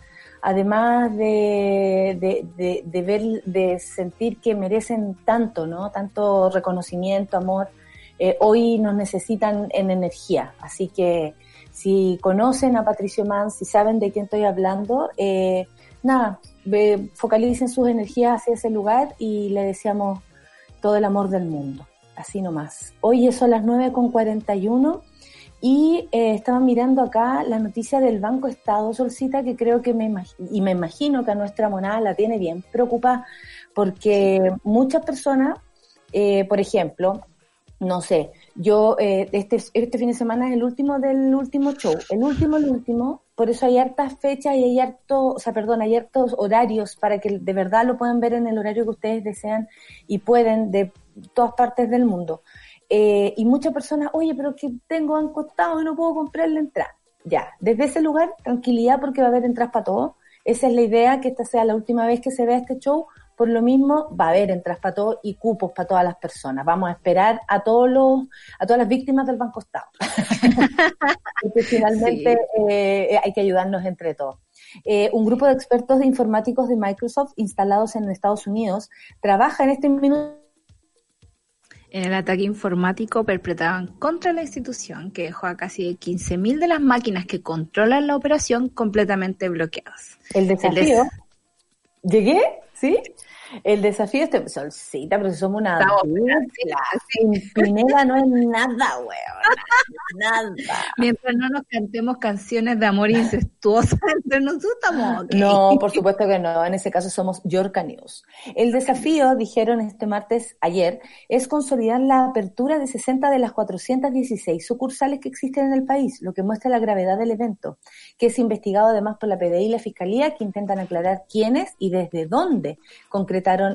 además de, de, de, de ver, de sentir que merecen tanto, ¿no? Tanto reconocimiento, amor, eh, hoy nos necesitan en energía. Así que si conocen a Patricio Mans, si saben de quién estoy hablando, eh, nada, ve- focalicen sus energías hacia ese lugar y le deseamos todo el amor del mundo. Así nomás. Hoy son las 9.41 y eh, estaba mirando acá la noticia del Banco Estado, Solcita, que creo que me y me imagino que a nuestra monada la tiene bien preocupada, porque muchas personas, eh, por ejemplo, no sé, yo eh, este, este fin de semana es el último del último show, el último, el último, por eso hay hartas fechas y hay harto, o sea, perdón, hay hartos horarios para que de verdad lo puedan ver en el horario que ustedes desean y pueden de todas partes del mundo. Eh, y muchas personas, oye, pero que tengo banco estado y no puedo comprar la entrada. Ya, desde ese lugar, tranquilidad porque va a haber entradas para todos. Esa es la idea, que esta sea la última vez que se vea este show. Por lo mismo, va a haber entradas para todos y cupos para todas las personas. Vamos a esperar a todos los, a todas las víctimas del Banco Estado. porque finalmente eh, hay que ayudarnos entre todos. Eh, un grupo de expertos de informáticos de Microsoft instalados en Estados Unidos trabaja en este minuto En el ataque informático perpetraban contra la institución que dejó a casi 15.000 de las máquinas que controlan la operación completamente bloqueadas. El desafío. des- ¿Llegué? ¿Sí? El desafío este, solcita, pero si somos una Estamos dupla, Pimpinela no es nada, weón. Nada. Mientras no nos cantemos canciones de amor incestuosas entre nosotros, estamos ok. No, por supuesto que no. En ese caso somos Yorka News. El desafío, dijeron este martes, ayer, es consolidar la apertura de 60 de las 416 sucursales que existen en el país, lo que muestra la gravedad del evento, que es investigado además por la PDI y la Fiscalía, que intentan aclarar quiénes y desde dónde Chile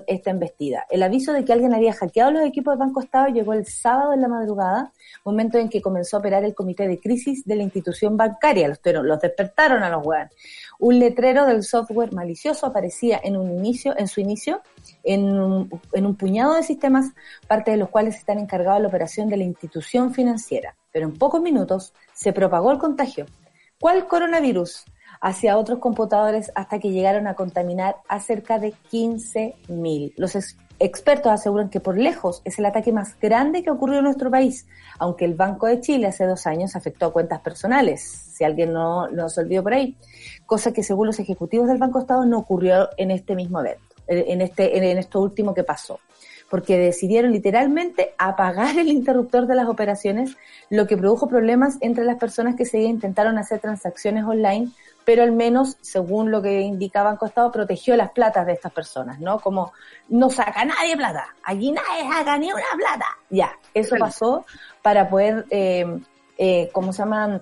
esta embestida. El aviso de que alguien había hackeado los equipos de Banco Estado llegó el sábado en la madrugada, momento en que comenzó a operar el comité de crisis de la institución bancaria. Los, los despertaron a los weones. Un letrero del software malicioso aparecía en un inicio, en su inicio, en un, en un puñado de sistemas, parte de los cuales están encargados de la operación de la institución financiera. Pero en pocos minutos se propagó el contagio. ¿Cuál coronavirus? Hacia otros computadores hasta que llegaron a contaminar a cerca de 15.000. Los ex- expertos aseguran que por lejos es el ataque más grande que ocurrió en nuestro país, aunque el Banco de Chile hace dos años afectó a cuentas personales, si alguien no lo se olvidó por ahí, cosa que según los ejecutivos del Banco Estado no ocurrió en este mismo evento, en este, en esto último que pasó porque decidieron literalmente apagar el interruptor de las operaciones, lo que produjo problemas entre las personas que se intentaron hacer transacciones online, pero al menos, según lo que indica Banco Estado, protegió las platas de estas personas, ¿no? Como no saca nadie plata, aquí nadie saca ni una plata. Ya, eso pasó para poder, eh, eh, ¿cómo se llaman?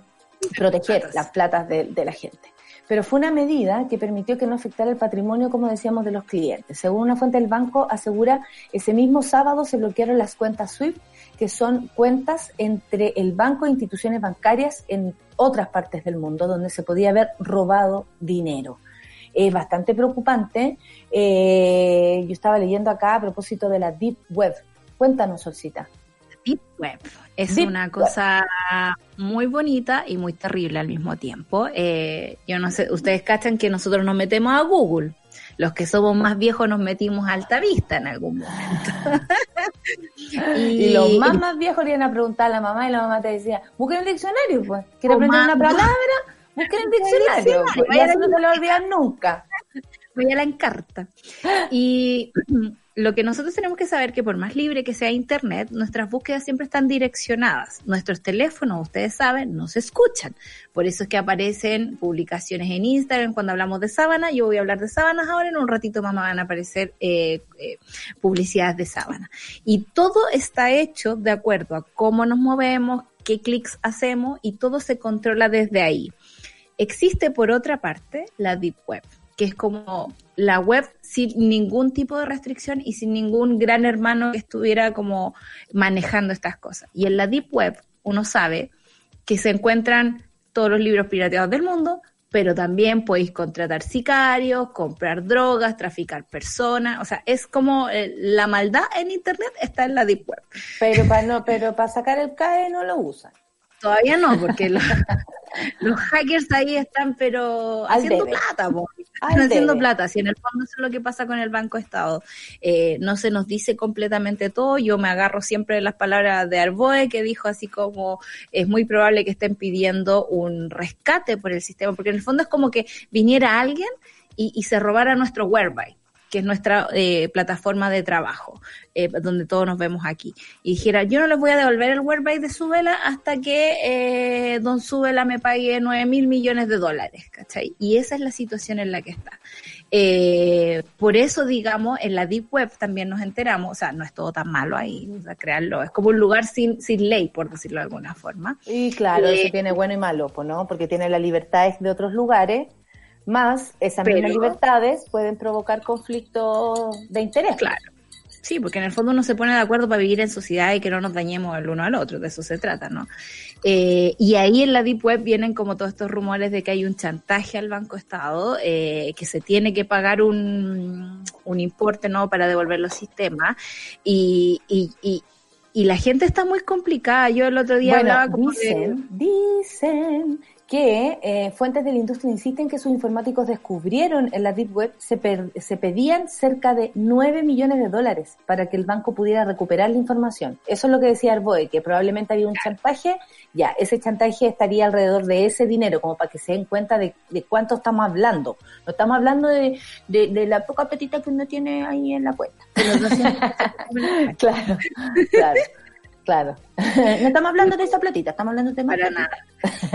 Proteger platas. las platas de, de la gente pero fue una medida que permitió que no afectara el patrimonio, como decíamos, de los clientes. Según una fuente del banco, asegura, ese mismo sábado se bloquearon las cuentas SWIFT, que son cuentas entre el banco e instituciones bancarias en otras partes del mundo, donde se podía haber robado dinero. Es bastante preocupante. Eh, yo estaba leyendo acá a propósito de la Deep Web. Cuéntanos, Solcita. Deep Web. Es Deep una cosa muy bonita y muy terrible al mismo tiempo. Eh, yo no sé, ustedes cachan que nosotros nos metemos a Google. Los que somos más viejos nos metimos a Alta Vista en algún momento. Y los más más viejos le iban a preguntar a la mamá y la mamá te decía, busquen el diccionario, pues. ¿Quieres aprender una palabra? Busquen el diccionario. pues. Y eso no te lo olvidar nunca. voy a la encarta. Y lo que nosotros tenemos que saber que por más libre que sea Internet, nuestras búsquedas siempre están direccionadas. Nuestros teléfonos, ustedes saben, no se escuchan. Por eso es que aparecen publicaciones en Instagram cuando hablamos de sábana. Yo voy a hablar de sábanas ahora, en un ratito más me van a aparecer eh, eh, publicidades de sábana. Y todo está hecho de acuerdo a cómo nos movemos, qué clics hacemos y todo se controla desde ahí. Existe por otra parte la Deep Web, que es como la web sin ningún tipo de restricción y sin ningún gran hermano que estuviera como manejando estas cosas. Y en la Deep Web uno sabe que se encuentran todos los libros pirateados del mundo, pero también podéis contratar sicarios, comprar drogas, traficar personas, o sea, es como eh, la maldad en Internet está en la Deep Web. Pero para no, pero para sacar el CAE no lo usan. Todavía no, porque los, los hackers ahí están, pero Al haciendo debe. plata, po. Al Están haciendo debe. plata. Si en el fondo eso es lo que pasa con el Banco Estado. Eh, no se nos dice completamente todo. Yo me agarro siempre de las palabras de Arboe, que dijo así como es muy probable que estén pidiendo un rescate por el sistema, porque en el fondo es como que viniera alguien y, y se robara nuestro Whereby que es nuestra eh, plataforma de trabajo, eh, donde todos nos vemos aquí. Y dijera, yo no les voy a devolver el Whereby de Subela hasta que eh, Don Subela me pague 9 mil millones de dólares, ¿cachai? Y esa es la situación en la que está. Eh, por eso, digamos, en la Deep Web también nos enteramos, o sea, no es todo tan malo ahí, o sea, crearlo, es como un lugar sin, sin ley, por decirlo de alguna forma. Y claro, Eh, eso tiene bueno y malo, ¿no? Porque tiene las libertades de otros lugares, más esas Pero- mismas libertades pueden provocar conflictos de interés. Claro. Sí, porque en el fondo uno se pone de acuerdo para vivir en sociedad y que no nos dañemos el uno al otro, de eso se trata, ¿no? Eh, y ahí en la Deep Web vienen como todos estos rumores de que hay un chantaje al Banco Estado, eh, que se tiene que pagar un, un importe, ¿no? Para devolver los sistemas. Y, y, y, y la gente está muy complicada. Yo el otro día Bueno, hablaba como de- dicen, dicen que eh, fuentes de la industria insisten que sus informáticos descubrieron en la Deep Web se, per- se pedían cerca de 9 millones de dólares para que el banco pudiera recuperar la información. Eso es lo que decía Arboe, que probablemente había un chantaje, ya, ese chantaje estaría alrededor de ese dinero, como para que se den cuenta de, de cuánto estamos hablando. No estamos hablando de, de, de la poca petita que uno tiene ahí en la cuenta. de los 200 Claro, claro, claro. No estamos hablando de esa platita, estamos hablando de más para nada.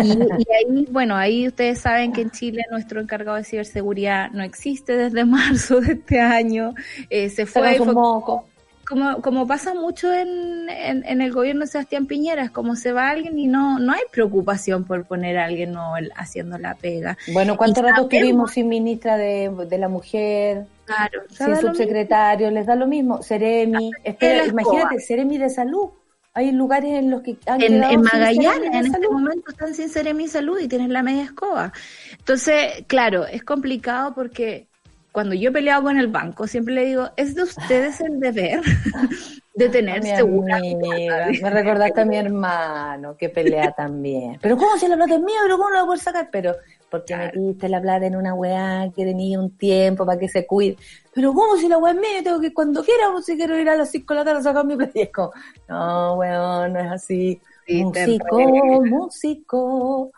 Y, y ahí, bueno, ahí ustedes saben que en Chile nuestro encargado de ciberseguridad no existe desde marzo de este año. Eh, se fue, fue moco. como, como pasa mucho en, en, en el gobierno de Sebastián Piñera, es como se va alguien y no, no hay preocupación por poner a alguien no, haciendo la pega. Bueno, ¿cuánto Y rato estuvimos sin ministra de, de la mujer? Claro, o sea, Si da es lo mismo. subsecretario, les da lo mismo. Seremi, espera, imagínate, Seremi de salud. Hay lugares en los que han En, quedado en Magallanes, en este momento están sin Seremi Salud y tienen la media escoba. Entonces, claro, es complicado porque cuando yo he peleado con el banco, siempre le digo, es de ustedes el deber de tener Mi segura me recordaste a mi hermano que pelea también. Pero ¿cómo si la plata es mía? ¿Pero cómo la voy a poder sacar? Pero porque metiste la plata en una weá que tenía un tiempo para que se cuide. Pero ¿cómo si la weá es mía? Yo tengo que cuando quiera, o si quiero ir a las 5 de la tarde a sacar mi plata. Y es como, no, weón, no es así. Sí, músico, músico.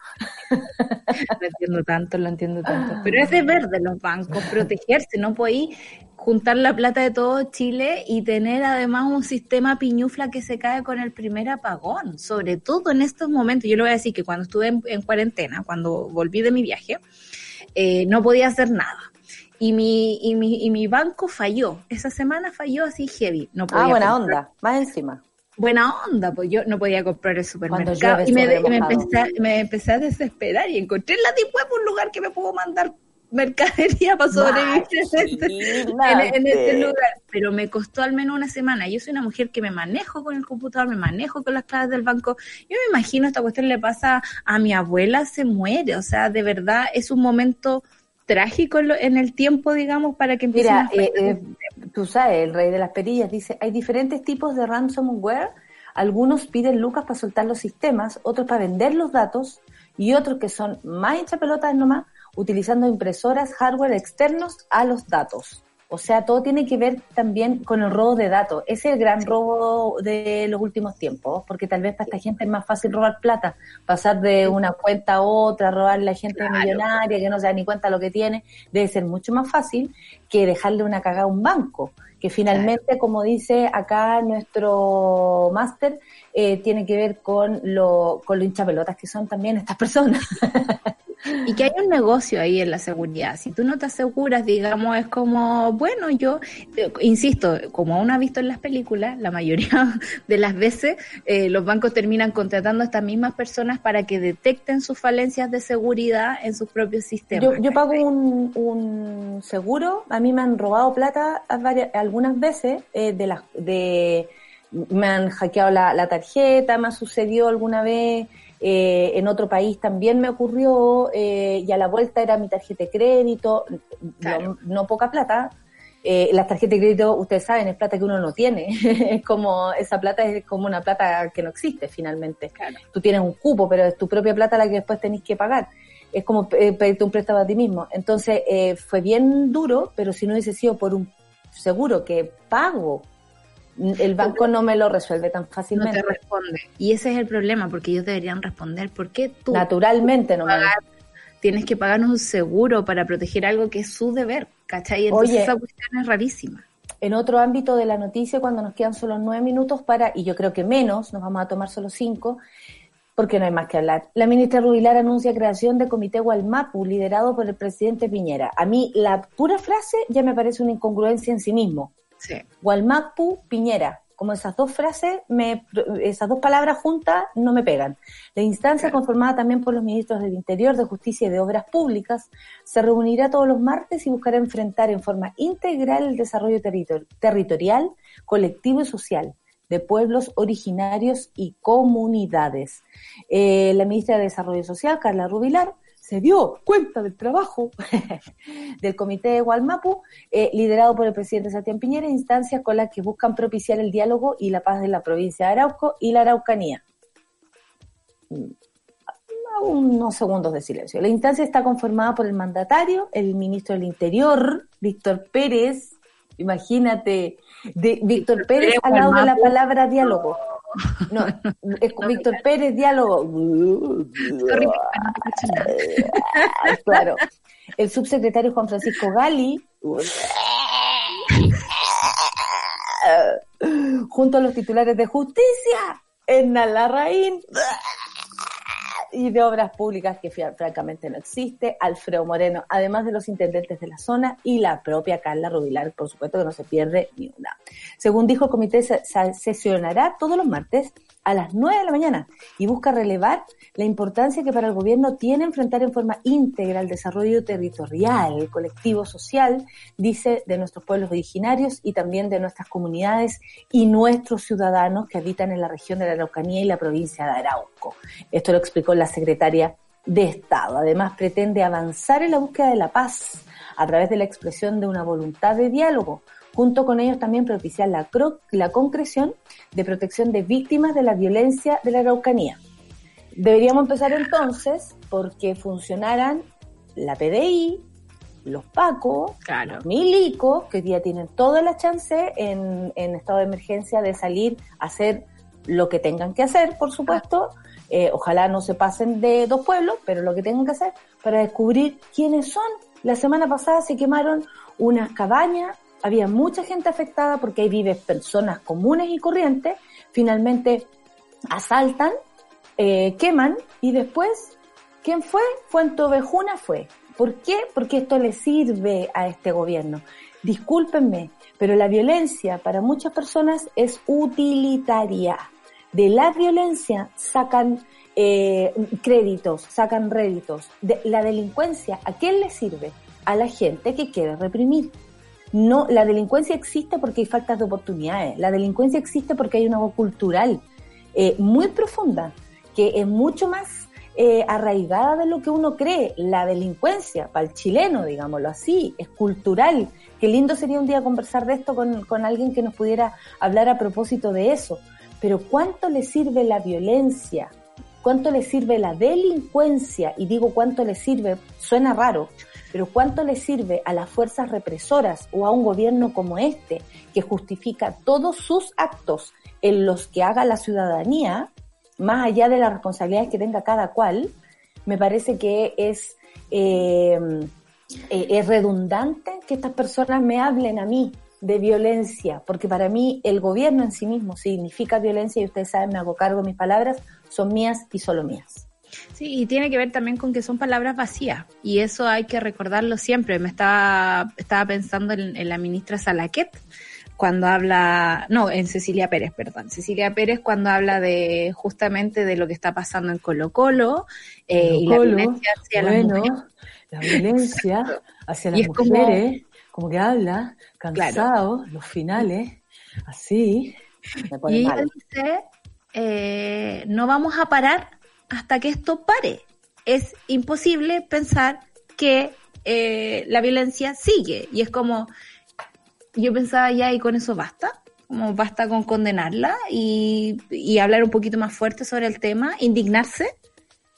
Lo entiendo tanto, lo entiendo tanto. Pero es deber de los bancos protegerse, no podéis juntar la plata de todo Chile y tener además un sistema piñufla que se cae con el primer apagón, sobre todo en estos momentos. Yo le voy a decir que cuando estuve en, en cuarentena, cuando volví de mi viaje, eh, no podía hacer nada. Y mi, y, mi, y mi banco falló. Esa semana falló así heavy. No podía Ah, buena comprar. onda, más encima. Buena onda, pues yo no podía comprar el supermercado. y me, me empecé, me empecé a desesperar y encontré en la Web un lugar que me pudo mandar mercadería para sobrevivir en este, en, en este lugar, pero me costó al menos una semana. Yo soy una mujer que me manejo con el computador, me manejo con las claves del banco. Yo me imagino esta cuestión le pasa a mi abuela, se muere, o sea, de verdad es un momento trágico en, lo- en el tiempo, digamos, para que empiecen Mira, eh, eh, tú sabes, el rey de las perillas dice, hay diferentes tipos de ransomware. Algunos piden lucas para soltar los sistemas, otros para vender los datos y otros que son más hinchapelotas nomás, utilizando impresoras, hardware externos a los datos. O sea, todo tiene que ver también con el robo de datos. Ese es el gran robo de los últimos tiempos, porque tal vez para esta gente es más fácil robar plata, pasar de una cuenta a otra, robarle a gente millonaria que no se da ni cuenta lo que tiene, debe ser mucho más fácil que dejarle una cagada a un banco, que finalmente, como dice acá nuestro máster, eh, tiene que ver con lo, con lo hinchapelotas que son también estas personas. Y que hay un negocio ahí en la seguridad. Si tú no te aseguras, digamos, es como, bueno, yo, eh, insisto, como uno ha visto en las películas, la mayoría de las veces eh, los bancos terminan contratando a estas mismas personas para que detecten sus falencias de seguridad en sus propios sistemas. Yo, yo pago un, un seguro, a mí me han robado plata varias- algunas veces eh, de las de me han hackeado la, la tarjeta, me ha sucedido alguna vez, eh, en otro país también me ocurrió, eh, y a la vuelta era mi tarjeta de crédito, Claro. no, no poca plata. Eh, las tarjetas de crédito, ustedes saben, es plata que uno no tiene. es como, esa plata es como una plata que no existe finalmente. Claro. Tú tienes un cupo, pero es tu propia plata la que después tenés que pagar es como eh, pedirte un préstamo a ti mismo. Entonces, eh, fue bien duro, pero si no hubiese sido por un seguro que pago, el banco no me lo resuelve tan no fácilmente. te responde. Y ese es el problema, porque ellos deberían responder. ¿Por qué tú Naturalmente no me pagar- tienes que pagarnos un seguro para proteger algo que es su deber? ¿Cachai? Entonces Oye. esa cuestión es rarísima. En otro ámbito de la noticia, cuando nos quedan solo nueve minutos para, y yo creo que menos, nos vamos a tomar solo cinco, porque no hay más que hablar. La ministra Rubilar anuncia creación de Comité Gualmapu, liderado por el presidente Piñera. A mí la pura frase ya me parece una incongruencia en sí mismo. Sí. Gualmapu, Piñera. Como esas dos frases, me, esas dos palabras juntas no me pegan. La instancia, conformada también por los ministros del Interior, de Justicia y de Obras Públicas, se reunirá todos los martes y buscará enfrentar en forma integral el desarrollo territor- territorial, colectivo y social de pueblos originarios y comunidades. Eh, la ministra de Desarrollo Social, Carla Rubilar, se dio cuenta del trabajo del Comité de Gualmapu, eh, liderado por el presidente Sebastián Piñera, instancias con las que buscan propiciar el diálogo y la paz de la provincia de Arauco y la Araucanía. Mm, Unos segundos de silencio. La instancia está conformada por el mandatario, el ministro del Interior, Víctor Pérez, imagínate, de Víctor Pérez al lado de la palabra diálogo. No, es con No Víctor Pérez, diálogo. Claro. El subsecretario Juan Francisco Gali, junto a los titulares de justicia, Edna Larraín, y de obras públicas que francamente no existe, Alfredo Moreno, además de los intendentes de la zona y la propia Carla Rubilar, por supuesto que no se pierde ni una. Según dijo el comité, se- sesionará todos los martes a las 9 de la mañana y busca relevar la importancia que para el gobierno tiene enfrentar en forma íntegra el desarrollo territorial, colectivo social, dice, de nuestros pueblos originarios y también de nuestras comunidades y nuestros ciudadanos que habitan en la región de la Araucanía y la provincia de Arauco. Esto lo explicó la secretaria de Estado. Además, pretende avanzar en la búsqueda de la paz a través de la expresión de una voluntad de diálogo. Junto con ellos también propiciar la, la concreción de protección de víctimas de la violencia de la Araucanía. Deberíamos empezar entonces porque funcionaran la PDI, los PACO, Claro. los milicos, que hoy día tienen toda la chance en, en estado de emergencia de salir a hacer lo que tengan que hacer, por supuesto. Eh, ojalá no se pasen de dos pueblos, pero lo que tengan que hacer para descubrir quiénes son. La semana pasada se quemaron unas cabañas, había mucha gente afectada porque ahí viven personas comunes y corrientes. Finalmente asaltan, eh, queman y después, ¿quién fue? Fuentovejuna fue. ¿Por qué? Porque esto le sirve a este gobierno. Discúlpenme, pero la violencia para muchas personas es utilitaria. De la violencia sacan eh, créditos, sacan réditos. De, la delincuencia, ¿a quién le sirve? A la gente que quiere reprimir. No, la delincuencia existe porque hay faltas de oportunidades. La delincuencia existe porque hay una voz cultural eh, muy profunda, que es mucho más eh, arraigada de lo que uno cree. La delincuencia, para el chileno, digámoslo así, es cultural. Qué lindo sería un día conversar de esto con, con alguien que nos pudiera hablar a propósito de eso. Pero ¿cuánto le sirve la violencia? ¿Cuánto le sirve la delincuencia? Y digo cuánto le sirve, suena raro, pero ¿cuánto le sirve a las fuerzas represoras o a un gobierno como este, que justifica todos sus actos en los que haga la ciudadanía, más allá de las responsabilidades que tenga cada cual? Me parece que es, eh, eh, redundante que estas personas me hablen a mí de violencia, porque para mí el gobierno en sí mismo significa violencia y ustedes saben, me hago cargo de mis palabras, son mías y solo mías. Sí, y tiene que ver también con que son palabras vacías y eso hay que recordarlo siempre. Me estaba, estaba pensando en, en la ministra Salaquet cuando habla, no, en Cecilia Pérez, perdón, Cecilia Pérez cuando habla de justamente de lo que está pasando en Colo Colo eh, y la Colo, violencia hacia las bueno, mujeres. la violencia hacia las como- mujeres, como, que habla, cansado, los finales, así, me pone Y ella mal. dice, eh, no vamos a parar hasta que esto pare. Es imposible pensar que eh, la violencia sigue. Y es como, yo pensaba ya y con eso basta. Como basta con condenarla y, y hablar un poquito más fuerte sobre el tema, indignarse.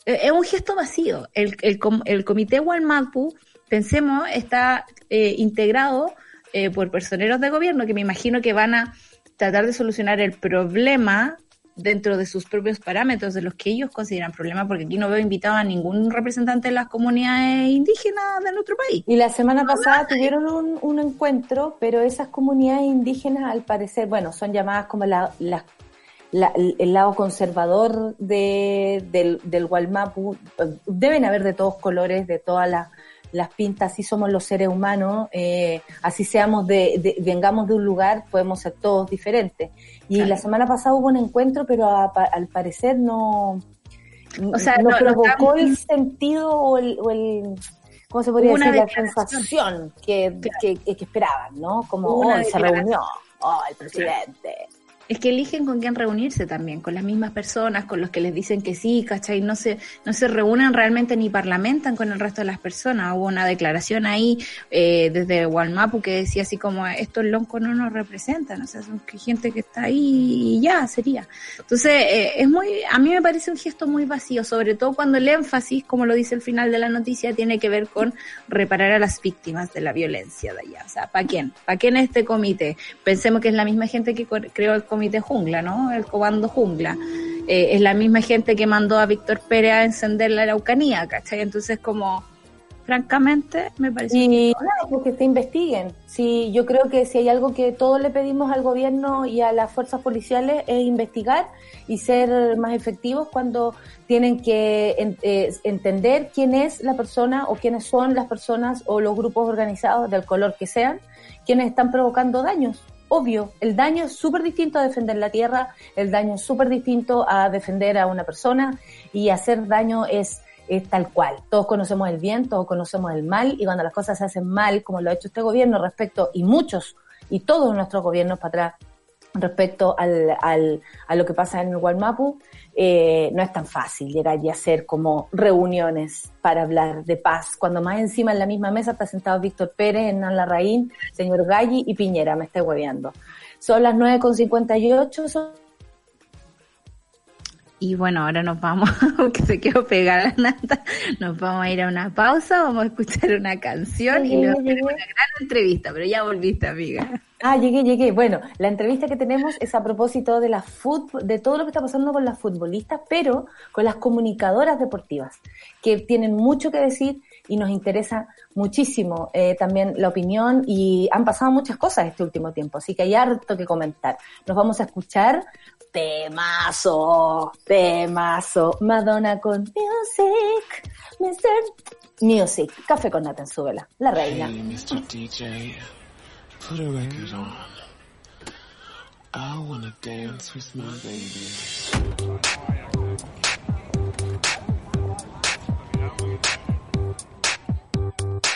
Eh, Es un gesto vacío. El, el, el comité Walmapu, pensemos, está eh, integrado eh, por personeros de gobierno que me imagino que van a tratar de solucionar el problema dentro de sus propios parámetros, de los que ellos consideran problema, porque aquí no veo invitado a ningún representante de las comunidades indígenas de nuestro país. Y la semana pasada tuvieron un, un encuentro, pero esas comunidades indígenas, al parecer, bueno, son llamadas como la- el lado conservador de, del, del Gualmapu. Deben haber de todos colores, de todas las, las pintas, así somos los seres humanos, eh, así seamos de, de- vengamos de un lugar, podemos ser todos diferentes. Y Claro. la semana pasada hubo un encuentro, pero a- al parecer no, O sea, no, provocó el sentido o el, o el ¿cómo se podría decir? La sensación que, que, que esperaban, ¿no? Como, oh, se reunió, oh, el presidente. Es que eligen con quién reunirse también, con las mismas personas, con los que les dicen que sí, ¿cachai? No se, no se reúnen realmente ni parlamentan con el resto de las personas. Hubo una declaración ahí eh, desde Walmapu que decía así como, estos loncos no nos representan, o sea, son gente que está ahí y ya sería. Entonces, eh, es muy, a mí me parece un gesto muy vacío, sobre todo cuando el énfasis, como lo dice el final de la noticia, tiene que ver con reparar a las víctimas de la violencia de allá. O sea, ¿para quién? ¿Para quién este comité? Pensemos que es la misma gente que creó el Jungla, ¿no? El comando Jungla. Eh, es la misma gente que mandó a Víctor Pérez a encender la Araucanía, ¿cachai? Entonces, como, francamente, me parece... Y nada, pues que te investiguen. Sí, yo creo que si hay algo que todos le pedimos al gobierno y a las fuerzas policiales es investigar y ser más efectivos cuando tienen que en- eh, entender quién es la persona o quiénes son las personas o los grupos organizados del color que sean, quienes están provocando daños obvio, el daño es súper distinto a defender la tierra, el daño es súper distinto a defender a una persona y hacer daño es, es tal cual. Todos conocemos el bien, todos conocemos el mal y cuando las cosas se hacen mal, como lo ha hecho este gobierno respecto, y muchos, y todos nuestros gobiernos para atrás, respecto al, al, a lo que pasa en el Gualmapu, eh, no es tan fácil llegar y hacer como reuniones para hablar de paz, cuando más encima en la misma mesa está sentado Víctor Pérez, Hernán Larraín, señor Galli y Piñera, me estoy hueveando. Son las 9.58, son Y bueno, ahora nos vamos, que se quedó pegada la nata, nos vamos a ir a una pausa, vamos a escuchar una canción y luego llegué. una gran entrevista, pero ya volviste, amiga. Ah, llegué, llegué. Bueno, la entrevista que tenemos es a propósito de la fut- de todo lo que está pasando con las futbolistas, pero con las comunicadoras deportivas, que tienen mucho que decir y nos interesa muchísimo eh, también la opinión y han pasado muchas cosas este último tiempo, así que hay harto que comentar. Nos vamos a escuchar temazo, temazo, Madonna con Music, Mr. Music, Café con su vela, la reina. I wanna dance with my baby.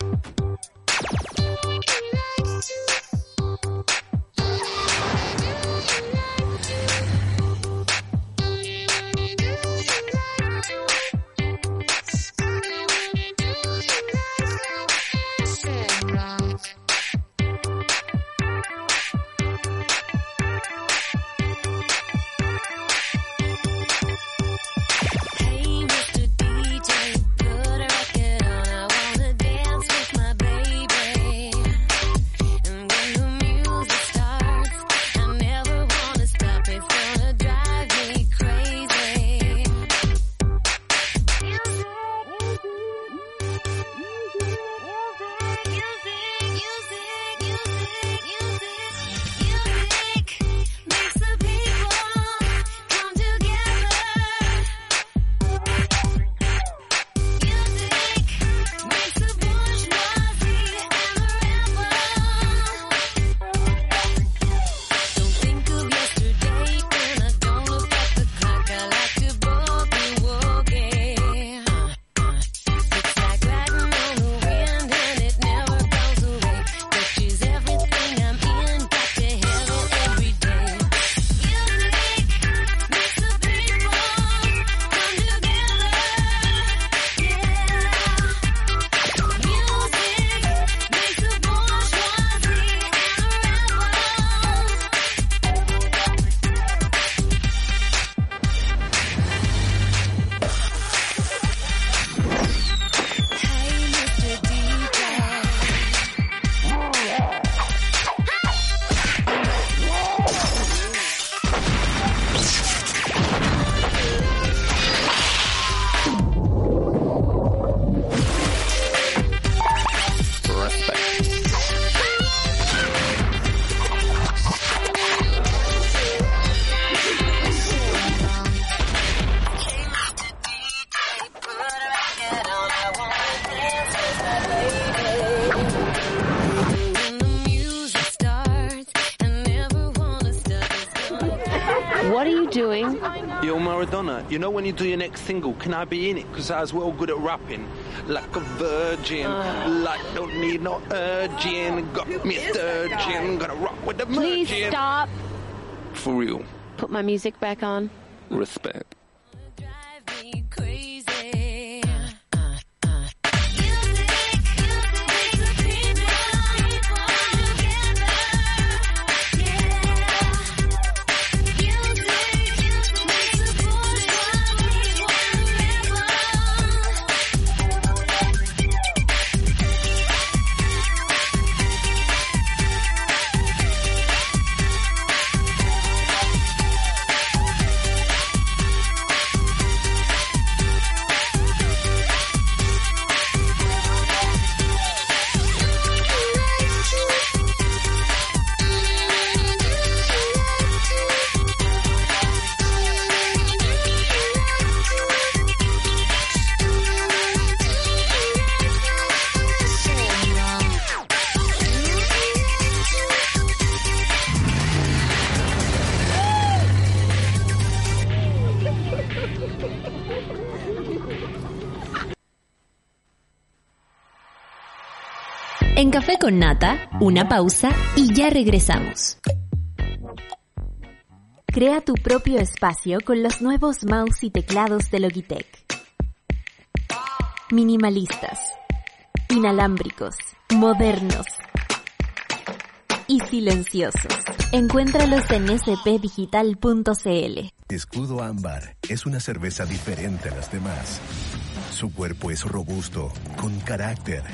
Hey, you know when you do your next single, can I be in it? Because I was well good at rapping. Like a virgin, like don't need no urging. Got me a sturgeon, gonna rock with the Please virgin. stop. For real, Put my music back on. respect. En Café con Nata, una pausa y ya regresamos. Crea tu propio espacio con los nuevos mouse y teclados de Logitech. Minimalistas, inalámbricos, modernos y silenciosos. Encuéntralos en spdigital.cl. Escudo Ámbar es una cerveza diferente a las demás. Su cuerpo es robusto, con carácter.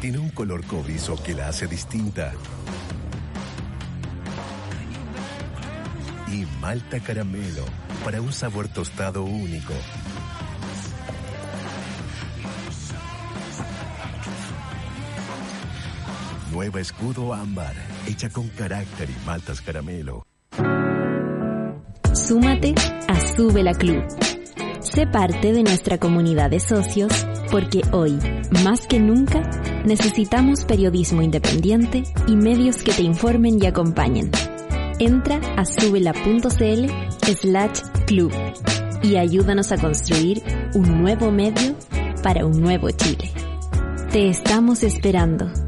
Tiene un color cobrizo que la hace distinta. Y malta caramelo para un sabor tostado único. Nueva Escudo Ámbar, hecha con carácter y maltas caramelo. Súmate a Sube la Club. Sé parte de nuestra comunidad de socios porque hoy, más que nunca, necesitamos periodismo independiente y medios que te informen y acompañen. Entra a subela.cl slash club y ayúdanos a construir un nuevo medio para un nuevo Chile. Te estamos esperando.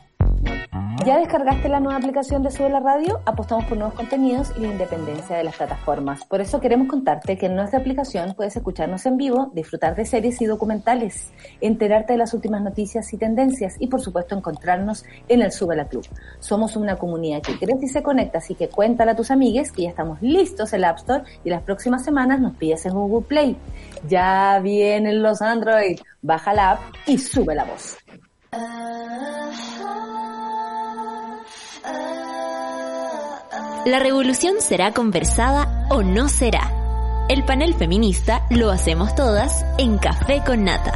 ¿Ya descargaste la nueva aplicación de Sube la Radio? Apostamos por nuevos contenidos y la independencia de las plataformas. Por eso queremos contarte que en nuestra aplicación puedes escucharnos en vivo, disfrutar de series y documentales, enterarte de las últimas noticias y tendencias y por supuesto encontrarnos en el Sube la Club. Somos una comunidad que crece y se conecta, así que cuéntale a tus amigues que ya estamos listos en la App Store y las próximas semanas nos pides en Google Play. Ya vienen los Android. Baja la app y sube la voz. La revolución será conversada o no será. El panel feminista lo hacemos todas en Café con Nata.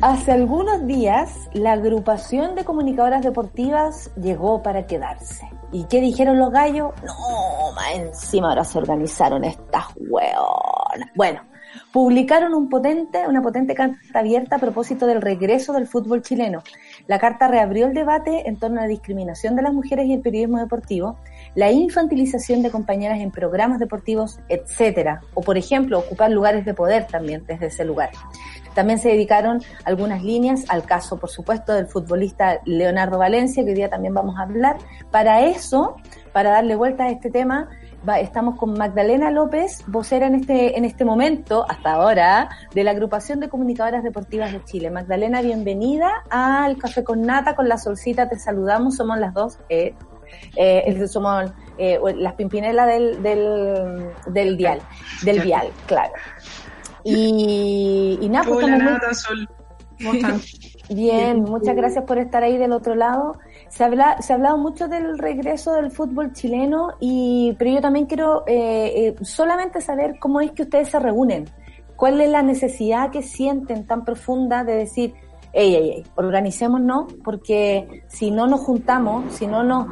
Hace algunos días, la agrupación de comunicadoras deportivas llegó para quedarse. ¿Y qué dijeron los gallos? No, más encima ahora se organizaron estas hueonas. Bueno, publicaron un potente, una potente carta abierta a propósito del regreso del fútbol chileno. La carta reabrió el debate en torno a la discriminación de las mujeres y el periodismo deportivo, la infantilización de compañeras en programas deportivos, etcétera, o por ejemplo, ocupar lugares de poder también desde ese lugar. También se dedicaron algunas líneas al caso, por supuesto, del futbolista Leonardo Valencia, que hoy día también vamos a hablar. Para eso, para darle vuelta a este tema, va- estamos con Magdalena López, vocera en este, en este momento, hasta ahora, de la agrupación de comunicadoras deportivas de Chile. Magdalena, bienvenida al Café con Nata, con la solcita, te saludamos, somos las dos, eh, eh, somos eh, las pimpinelas del, del, del dial, del vial, claro. Y, y nada, pues Hola, Sol. ¿Cómo están? Bien, muchas gracias por estar ahí del otro lado. Se, habla, se ha hablado mucho del regreso del fútbol chileno, y, pero yo también quiero eh, eh, solamente saber cómo es que ustedes se reúnen. ¿Cuál es la necesidad que sienten tan profunda de decir, ey, ey, ey, organicémonos, porque si no nos juntamos, si no nos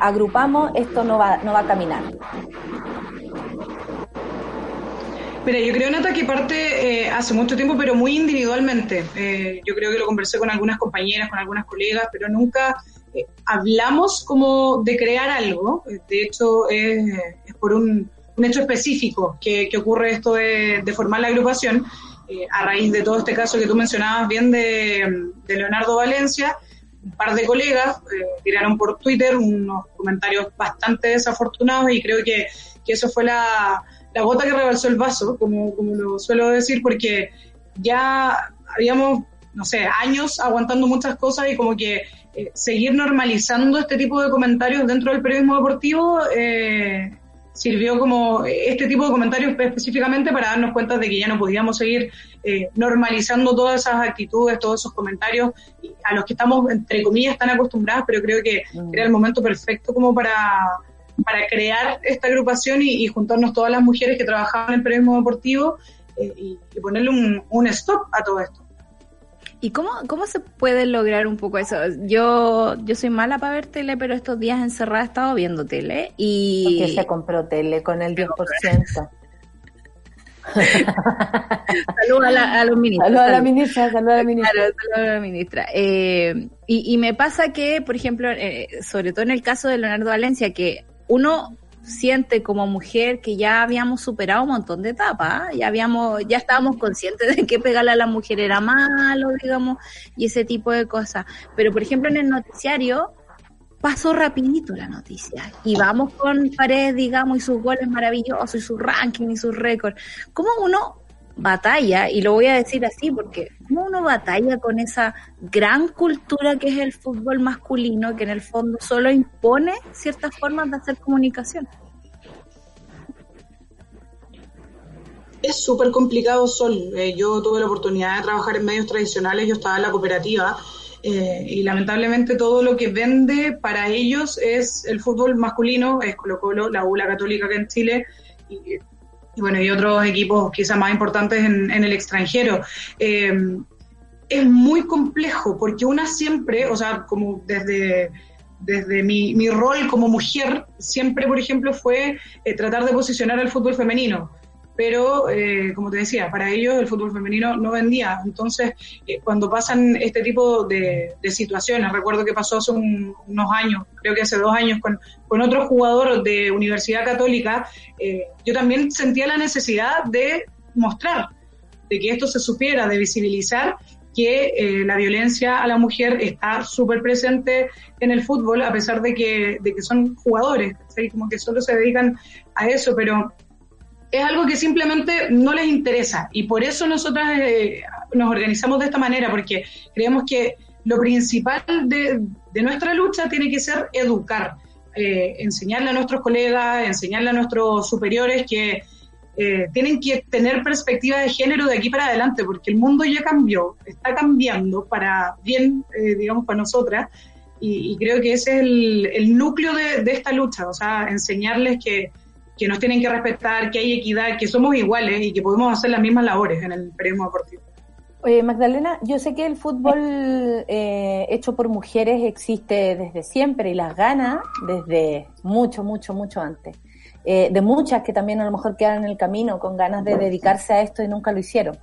agrupamos, esto no va, no va a caminar? Mira, yo creo, Nata, que parte eh, hace mucho tiempo, pero muy individualmente. Eh, yo creo que lo conversé con algunas compañeras, con algunas colegas, pero nunca hablamos como de crear algo. Eh, De hecho, es, es por un, un hecho específico que, que ocurre esto de, de formar la agrupación, eh, a raíz de todo este caso que tú mencionabas bien de, de Leonardo Valencia. Un par de colegas eh, tiraron por Twitter unos comentarios bastante desafortunados y creo que, que eso fue la, la gota que rebalsó el vaso, como, como lo suelo decir, porque ya habíamos, no sé, años aguantando muchas cosas y como que eh, seguir normalizando este tipo de comentarios dentro del periodismo deportivo eh, sirvió como este tipo de comentarios específicamente para darnos cuenta de que ya no podíamos seguir eh, normalizando todas esas actitudes, todos esos comentarios a los que estamos, entre comillas, tan acostumbradas, pero creo que era el momento perfecto como para para crear esta agrupación y, y juntarnos todas las mujeres que trabajaban en el periodismo deportivo eh, y, y ponerle un, un stop a todo esto. ¿Y cómo, cómo se puede lograr un poco eso? Yo, yo soy mala para ver tele, pero estos días encerrada he estado viendo tele y... Porque se compró tele con el 10%. Saludos a, la- a los ministros. Saludos a la ministra, saludos a la ministra. Claro, a la ministra. Eh, y, y me pasa que, por ejemplo, eh, sobre todo en el caso de Leonardo Valencia, que uno siente como mujer que ya habíamos superado un montón de etapas, ¿ah? ya habíamos, ya estábamos conscientes de que pegarle a la mujer era malo, digamos, y ese tipo de cosas. Pero, por ejemplo, en el noticiario pasó rapidito la noticia y vamos con Paredes, digamos, y sus goles maravillosos y su ranking y sus récords. ¿Cómo uno batalla, y lo voy a decir así porque cómo uno batalla con esa gran cultura que es el fútbol masculino, que en el fondo solo impone ciertas formas de hacer comunicación? Es súper complicado, Sol. Eh, yo tuve la oportunidad de trabajar en medios tradicionales, yo estaba en la cooperativa eh, y lamentablemente todo lo que vende para ellos es el fútbol masculino, es Colo Colo, la U, la Católica acá en Chile y bueno, y otros equipos quizás más importantes en, en el extranjero. Eh, es muy complejo porque una siempre, o sea, como desde, desde mi, mi rol como mujer, siempre, por ejemplo, fue eh, tratar de posicionar al fútbol femenino. Pero, eh, como te decía, para ellos el fútbol femenino no vendía. Entonces, eh, cuando pasan este tipo de, situaciones, recuerdo que pasó hace un- unos años, creo que hace dos años, con, con otro jugador de Universidad Católica, eh, yo también sentía la necesidad de mostrar, de que esto se supiera, de visibilizar que eh, la violencia a la mujer está súper presente en el fútbol, a pesar de que, de que son jugadores, ¿cachai? como que solo se dedican a eso, pero es algo que simplemente no les interesa. Y por eso nosotras eh, nos organizamos de esta manera, porque creemos que lo principal de, de nuestra lucha tiene que ser educar, eh, enseñarle a nuestros colegas, enseñarle a nuestros superiores que eh, tienen que tener perspectiva de género de aquí para adelante, porque el mundo ya cambió, está cambiando para bien, eh, digamos, para nosotras, y, y creo que ese es el, el núcleo de, de esta lucha, o sea, enseñarles que, que nos tienen que respetar, que hay equidad, que somos iguales y que podemos hacer las mismas labores en el periodismo deportivo. Magdalena, yo sé que el fútbol eh, hecho por mujeres existe desde siempre y las ganas desde mucho, mucho, mucho antes. Eh, de muchas que también a lo mejor quedan en el camino con ganas de dedicarse a esto y nunca lo hicieron.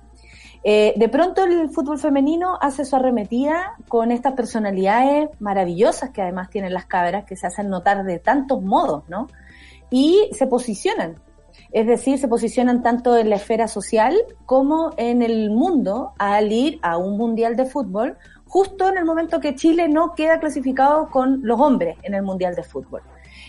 Eh, de pronto el fútbol femenino hace su arremetida con estas personalidades maravillosas que además tienen las cabras, que se hacen notar de tantos modos, ¿no? Y se posicionan. Es decir, se posicionan tanto en la esfera social como en el mundo al ir a un mundial de fútbol, justo en el momento que Chile no queda clasificado con los hombres en el mundial de fútbol.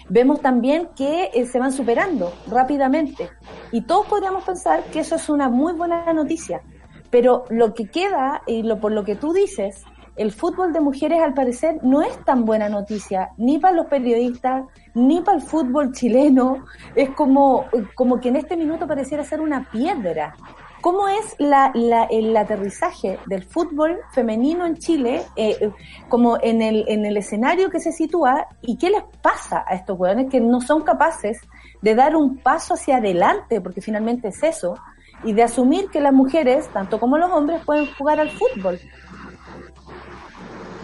Vemos también que eh, se van superando rápidamente y todos podríamos pensar que eso es una muy buena noticia, pero lo que queda y lo por lo que tú dices, el fútbol de mujeres al parecer no es tan buena noticia ni para los periodistas ni para el fútbol chileno. Es como, como que en este minuto pareciera ser una piedra. ¿Cómo es la, la- el aterrizaje del fútbol femenino en Chile, eh, eh, como en el, en el escenario que se sitúa, y qué les pasa a estos hueones que no son capaces de dar un paso hacia adelante, porque finalmente es eso, y de asumir que las mujeres, tanto como los hombres, pueden jugar al fútbol?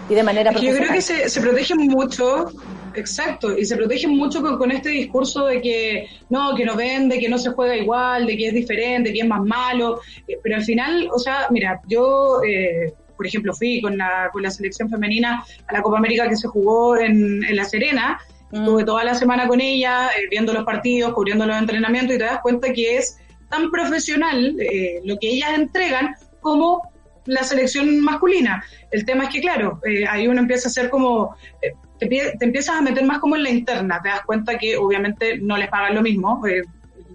Y de manera yo creo que se, se protegen mucho, exacto, y se protegen mucho con, con este discurso de que no, que no vende, que no se juega igual, de que es diferente, que es más malo, eh, pero al final, o sea, mira, yo, eh, por ejemplo, fui con la, con la selección femenina a la Copa América que se jugó en, en La Serena, estuve toda la semana con ella, eh, viendo los partidos, cubriendo los entrenamientos, y te das cuenta que es tan profesional eh, lo que ellas entregan como la selección masculina. El tema es que, claro, eh, ahí uno empieza a hacer como, eh, te, te empiezas a meter más como en la interna, te das cuenta que obviamente no les pagan lo mismo. eh,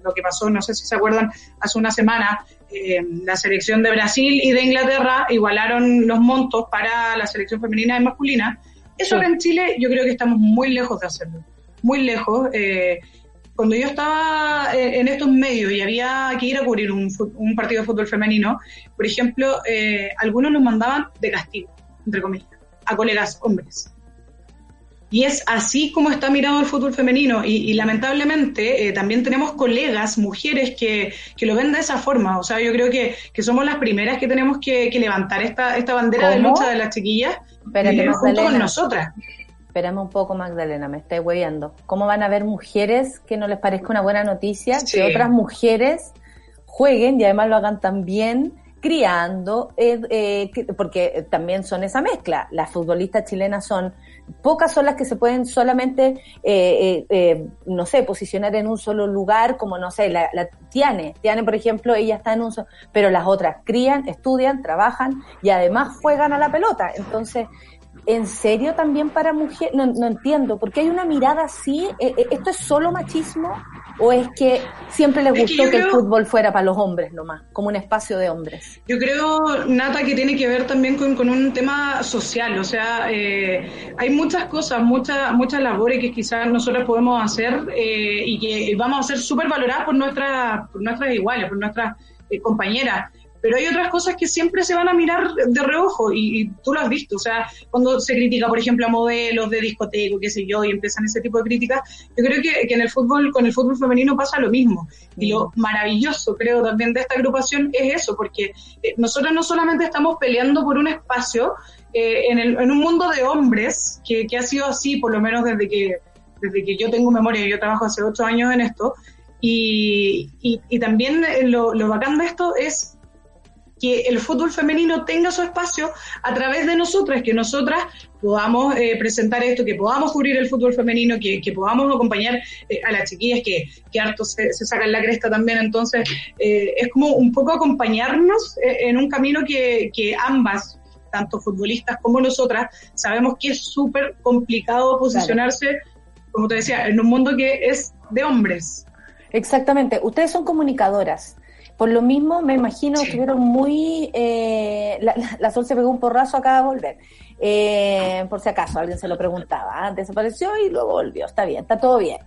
lo que pasó, no sé si se acuerdan, hace una semana, eh, la selección de Brasil y de Inglaterra igualaron los montos para la selección femenina y masculina. Eso acá en Chile yo creo que estamos muy lejos de hacerlo, muy lejos. eh, cuando yo estaba eh, en estos medios y había que ir a cubrir un, un partido de fútbol femenino, por ejemplo, eh, algunos nos mandaban de castigo, entre comillas, a colegas hombres. Y es así como está mirado el fútbol femenino. Y, y lamentablemente eh, también tenemos colegas, mujeres, que, que lo ven de esa forma. O sea, yo creo que, que somos las primeras que tenemos que, que levantar esta, esta bandera de lucha de las chiquillas eh, junto con nosotras. Espérame un poco, Magdalena, me estoy hueviando. ¿Cómo van a haber mujeres que no les parezca una buena noticia Sí. que otras mujeres jueguen y además lo hagan también criando, eh, eh, que- porque también son esa mezcla. Las futbolistas chilenas son, pocas son las que se pueden solamente, eh, eh, eh, no sé, posicionar en un solo lugar, como no sé, la, la Tiane. Tiane, por ejemplo, ella está en un solo, pero las otras crían, estudian, trabajan y además juegan a la pelota. Entonces, ¿En serio también para mujeres? No, no entiendo, porque hay una mirada así. Eh, eh, ¿Esto es solo machismo o es que siempre les Es que gustó que, el fútbol fuera para los hombres nomás, como un espacio de hombres? Yo creo, Nata, que tiene que ver también con, con un tema social. O sea, eh, hay muchas cosas, muchas muchas labores que quizás nosotros podemos hacer eh, y que vamos a ser súper valoradas por, nuestras por nuestras iguales, por nuestras eh, compañeras. Pero hay otras cosas que siempre se van a mirar de reojo y, y tú lo has visto. O sea, cuando se critica, por ejemplo, a modelos de discoteco, qué sé yo, y empiezan ese tipo de críticas, yo creo que, que en el fútbol, con el fútbol femenino pasa lo mismo. Y lo maravilloso, creo, también de esta agrupación es eso, porque eh, nosotros no solamente estamos peleando por un espacio eh, en, el- en un mundo de hombres, que, que ha sido así por lo menos desde que, desde que yo tengo memoria, yo trabajo hace ocho años en esto, y, y, y también eh, lo, lo bacán de esto es que el fútbol femenino tenga su espacio a través de nosotras, que nosotras podamos eh, presentar esto, que podamos cubrir el fútbol femenino, que, que podamos acompañar eh, a las chiquillas que, que harto se, se sacan la cresta también. Entonces, eh, es como un poco acompañarnos en un camino que, que ambas, tanto futbolistas como nosotras, sabemos que es súper complicado posicionarse, como te decía, en un mundo que es de hombres. Exactamente. Ustedes son comunicadoras. Por lo mismo, me imagino que estuvieron muy... Eh, la, Sol se pegó un porrazo acaba de volver. Eh, por si acaso, alguien se lo preguntaba. ¿ah? Desapareció y luego volvió. Está bien, está todo bien.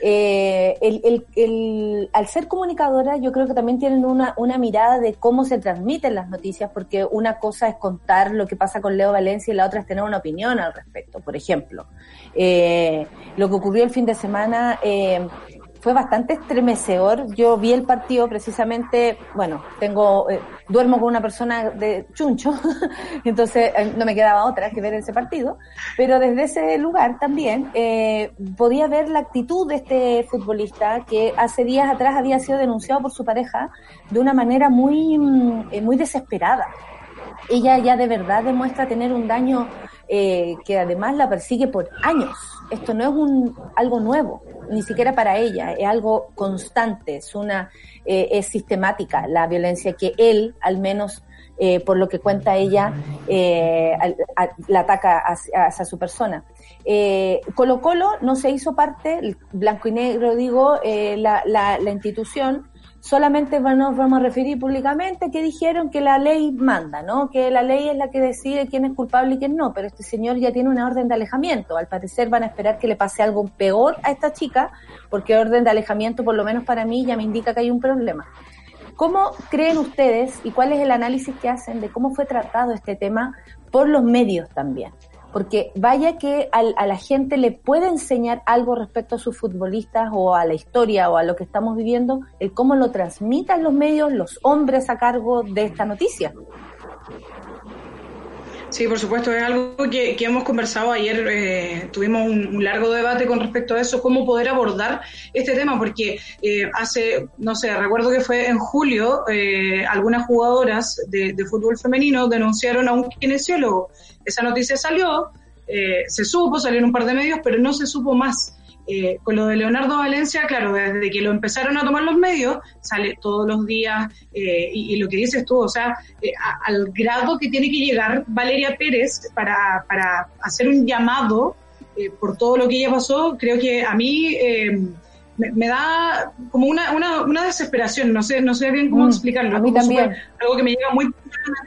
Eh, el, el, el, al ser comunicadora, yo creo que también tienen una, una mirada de cómo se transmiten las noticias, porque una cosa es contar lo que pasa con Leo Valencia y la otra es tener una opinión al respecto. Por ejemplo, eh, lo que ocurrió el fin de semana... Eh, fue bastante estremecedor. Yo vi el partido precisamente, bueno, tengo, eh, duermo con una persona de chuncho, entonces eh, no me quedaba otra que ver ese partido, pero desde ese lugar también eh, podía ver la actitud de este futbolista que hace días atrás había sido denunciado por su pareja de una manera muy, mm, muy desesperada. Ella ya de verdad demuestra tener un daño eh, que además la persigue por años. Esto no es un algo nuevo, ni siquiera para ella, es algo constante, es una eh, es sistemática la violencia que él, al menos eh, por lo que cuenta ella, eh, al- a- la ataca hacia, hacia su persona. Eh, Colo Colo no se hizo parte, blanco y negro digo, eh, la, la, la institución solamente nos vamos a referir públicamente que dijeron que la ley manda, ¿no? Que la ley es la que decide quién es culpable y quién no, pero este señor ya tiene una orden de alejamiento. Al parecer van a esperar que le pase algo peor a esta chica, porque orden de alejamiento, por lo menos para mí, ya me indica que hay un problema. ¿Cómo creen ustedes y cuál es el análisis que hacen de cómo fue tratado este tema por los medios también? Porque vaya que al- a la gente le puede enseñar algo respecto a sus futbolistas o a la historia o a lo que estamos viviendo, el cómo lo transmitan los medios, los hombres a cargo de esta noticia. Sí, por supuesto, es algo que, que hemos conversado ayer, eh, tuvimos un, largo debate con respecto a eso, cómo poder abordar este tema, porque eh, hace, no sé, recuerdo que fue en julio, eh, algunas jugadoras de, de fútbol femenino denunciaron a un kinesiólogo. Esa noticia salió, eh, se supo, salieron un par de medios, pero no se supo más. Eh, con lo de Leonardo Valencia, claro, desde que lo empezaron a tomar los medios, sale todos los días, eh, y, y lo que dices tú, o sea, eh, a- al grado que tiene que llegar Valeria Pérez para, para hacer un llamado eh, por todo lo que ella pasó, creo que a mí eh, me, me da como una, una, una desesperación, no sé, no sé bien cómo Mm, explicarlo, a mí también. súper- algo que me llega muy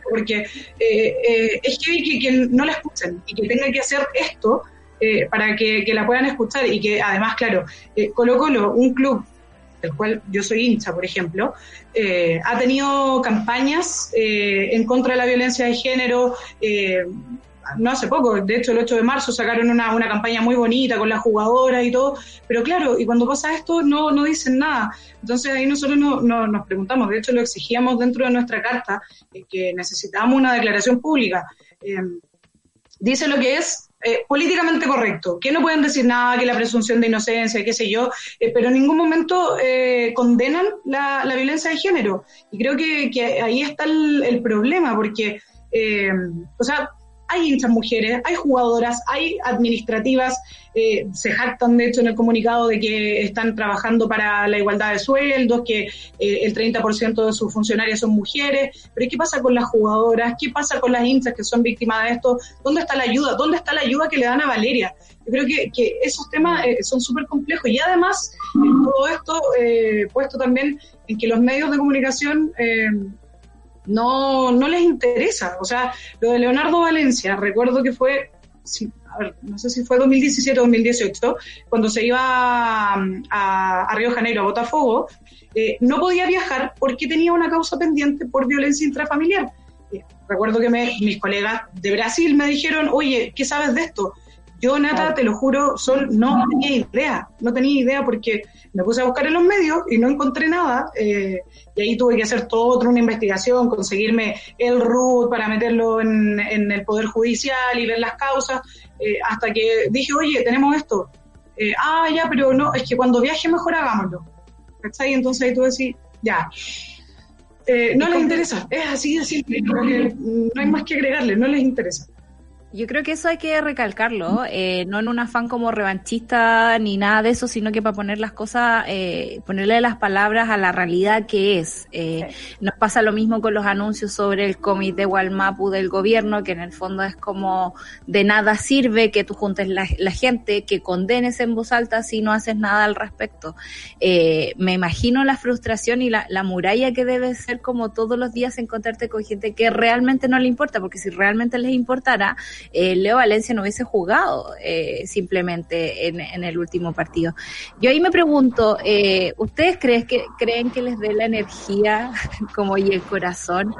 porque eh, es que, que, que no la escuchen y que tengan que hacer esto eh, para que, la puedan escuchar y que además, claro, eh, Colo Colo, un club del cual yo soy hincha, por ejemplo, eh, ha tenido campañas eh, en contra de la violencia de género. eh, no hace poco, de hecho el 8 de marzo sacaron una, campaña muy bonita con las jugadoras y todo, pero claro, y cuando pasa esto no, no dicen nada. Entonces ahí nosotros no, no- nos preguntamos, de hecho lo exigíamos dentro de nuestra carta, que necesitábamos una declaración pública. Dice lo que es, eh, políticamente correcto, que no pueden decir nada, que la presunción de inocencia, qué sé yo, eh, pero en ningún momento eh, condenan la, la violencia de género. Y creo que, ahí está el, el problema, porque, eh, o sea, hay hinchas mujeres, hay jugadoras, hay administrativas, eh, se jactan de hecho en el comunicado de que están trabajando para la igualdad de sueldos, que eh, el 30% de sus funcionarias son mujeres, pero ¿qué pasa con las jugadoras? ¿Qué pasa con las hinchas que son víctimas de esto? ¿Dónde está la ayuda? ¿Dónde está la ayuda que le dan a Valeria? Yo creo que, esos temas eh, son súper complejos y además todo esto eh, puesto también en que los medios de comunicación no, no les interesa. O sea, lo de Leonardo Valencia, recuerdo que fue, sí, no sé si fue 2017 o 2018, cuando se iba a, a- a Río Janeiro, a Botafogo, eh, no podía viajar porque tenía una causa pendiente por violencia intrafamiliar. Eh, recuerdo que me- mis colegas de Brasil me dijeron, oye, ¿qué sabes de esto? Yo, Nata, te lo juro, Sol, no tenía idea, no tenía idea porque me puse a buscar en los medios y no encontré nada. eh, y ahí tuve que hacer toda una investigación, conseguirme el RUT para meterlo en, en el Poder Judicial y ver las causas, eh, hasta que dije, oye, tenemos esto. Eh, ah, ya, pero no, es que cuando viaje mejor hagámoslo. ¿Cachai? Entonces ahí tú decís, ya. Eh, no les interesa, es así de simple, no hay más que agregarle, no les interesa. Yo creo que eso hay que recalcarlo, eh, no en un afán como revanchista ni nada de eso, sino que para poner las cosas, eh, ponerle las palabras a la realidad que es. Eh, Nos pasa lo mismo con los anuncios sobre el de Walmapu del gobierno, que en el fondo es como de nada sirve que tú juntes la, la gente, que condenes en voz alta si no haces nada al respecto. Eh, me imagino la frustración y la, la muralla que debe ser como todos los días encontrarte con gente que realmente no le importa, porque si realmente les importara, eh, Leo Valencia no hubiese jugado eh, simplemente en, en el último partido. Yo ahí me pregunto, eh, ¿ustedes creen que, creen que les dé la energía como y el corazón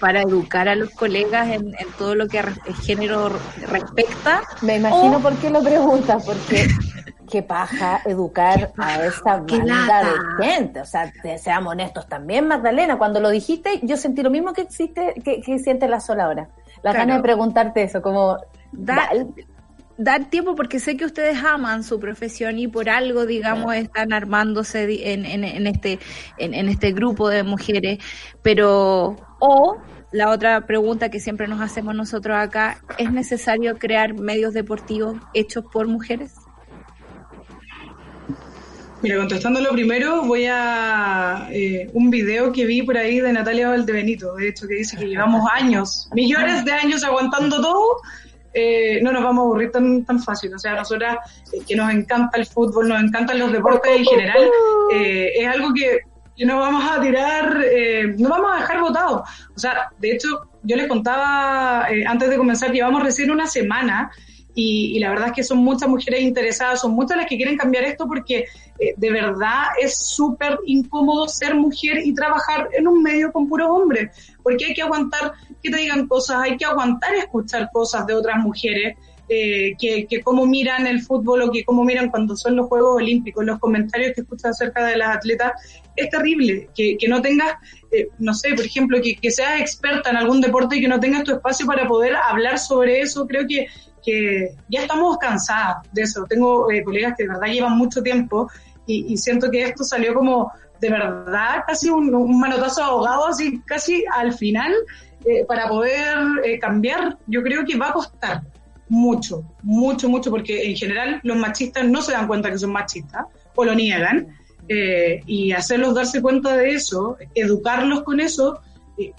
para educar a los colegas en, en todo lo que a género respecta? Me imagino O- por qué lo preguntas, porque qué paja educar a esa banda de gente. O sea, te- seamos honestos también, Magdalena. Cuando lo dijiste, yo sentí lo mismo que existe, que, que siente la sola ahora. La Claro. ganas de preguntarte eso, como Da- dar tiempo porque sé que ustedes aman su profesión y por algo, digamos, están armándose en, en este en, en este grupo de mujeres, pero o la otra pregunta que siempre nos hacemos nosotros acá, ¿es necesario crear medios deportivos hechos por mujeres? Mira, contestando lo primero, voy a eh, un video que vi por ahí de Natalia Valdebenito, de hecho, que dice que llevamos años, millones de años aguantando todo, eh, no nos vamos a aburrir tan, tan fácil. O sea, nosotras eh, que nos encanta el fútbol, nos encantan los deportes en general, eh, es algo que, no vamos a tirar, eh, no vamos a dejar votado. O sea, de hecho, yo les contaba antes de comenzar, llevamos recién una semana y, y la verdad es que son muchas mujeres interesadas, son muchas las que quieren cambiar esto porque eh, de verdad es súper incómodo ser mujer y trabajar en un medio con puros hombres, porque hay que aguantar que te digan cosas, hay que aguantar escuchar cosas de otras mujeres, eh, que, que cómo miran el fútbol o que cómo miran cuando son los Juegos Olímpicos, los comentarios que escuchas acerca de las atletas, es terrible, que, que no tengas, eh, no sé, por ejemplo, que, que seas experta en algún deporte y que no tengas tu espacio para poder hablar sobre eso, creo que, que ya estamos cansadas de eso. Tengo eh, colegas que de verdad llevan mucho tiempo y, siento que esto salió como de verdad casi un, manotazo ahogado, así casi al final, eh, para poder eh, cambiar, yo creo que va a costar mucho, mucho, mucho, porque en general los machistas no se dan cuenta que son machistas o lo niegan, y hacerlos darse cuenta de eso, educarlos con eso,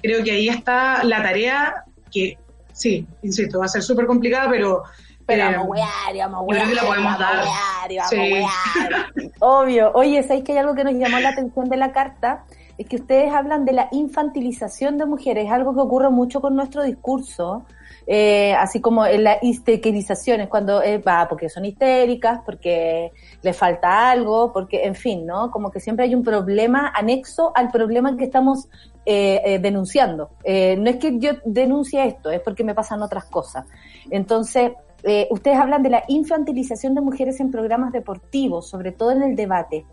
creo que ahí está la tarea que, sí, insisto, va a ser súper complicada, pero... Pero eh, vamos a wear, y vamos a yo creo wear, que la podemos vamos a dar. wear, y vamos a Sí. wear. Obvio. Oye, ¿sabéis que hay algo que nos llamó la atención de la carta? Es que ustedes hablan de la infantilización de mujeres, algo que ocurre mucho con nuestro discurso, eh, así como en la histerización, es cuando eh, va, porque son histéricas, porque les falta algo, porque, en fin, ¿no? Como que siempre hay un problema anexo al problema que estamos eh, eh, denunciando. Eh, no es que yo denuncie esto, es porque me pasan otras cosas. Entonces, eh, ustedes hablan de la infantilización de mujeres en programas deportivos, sobre todo en el debate.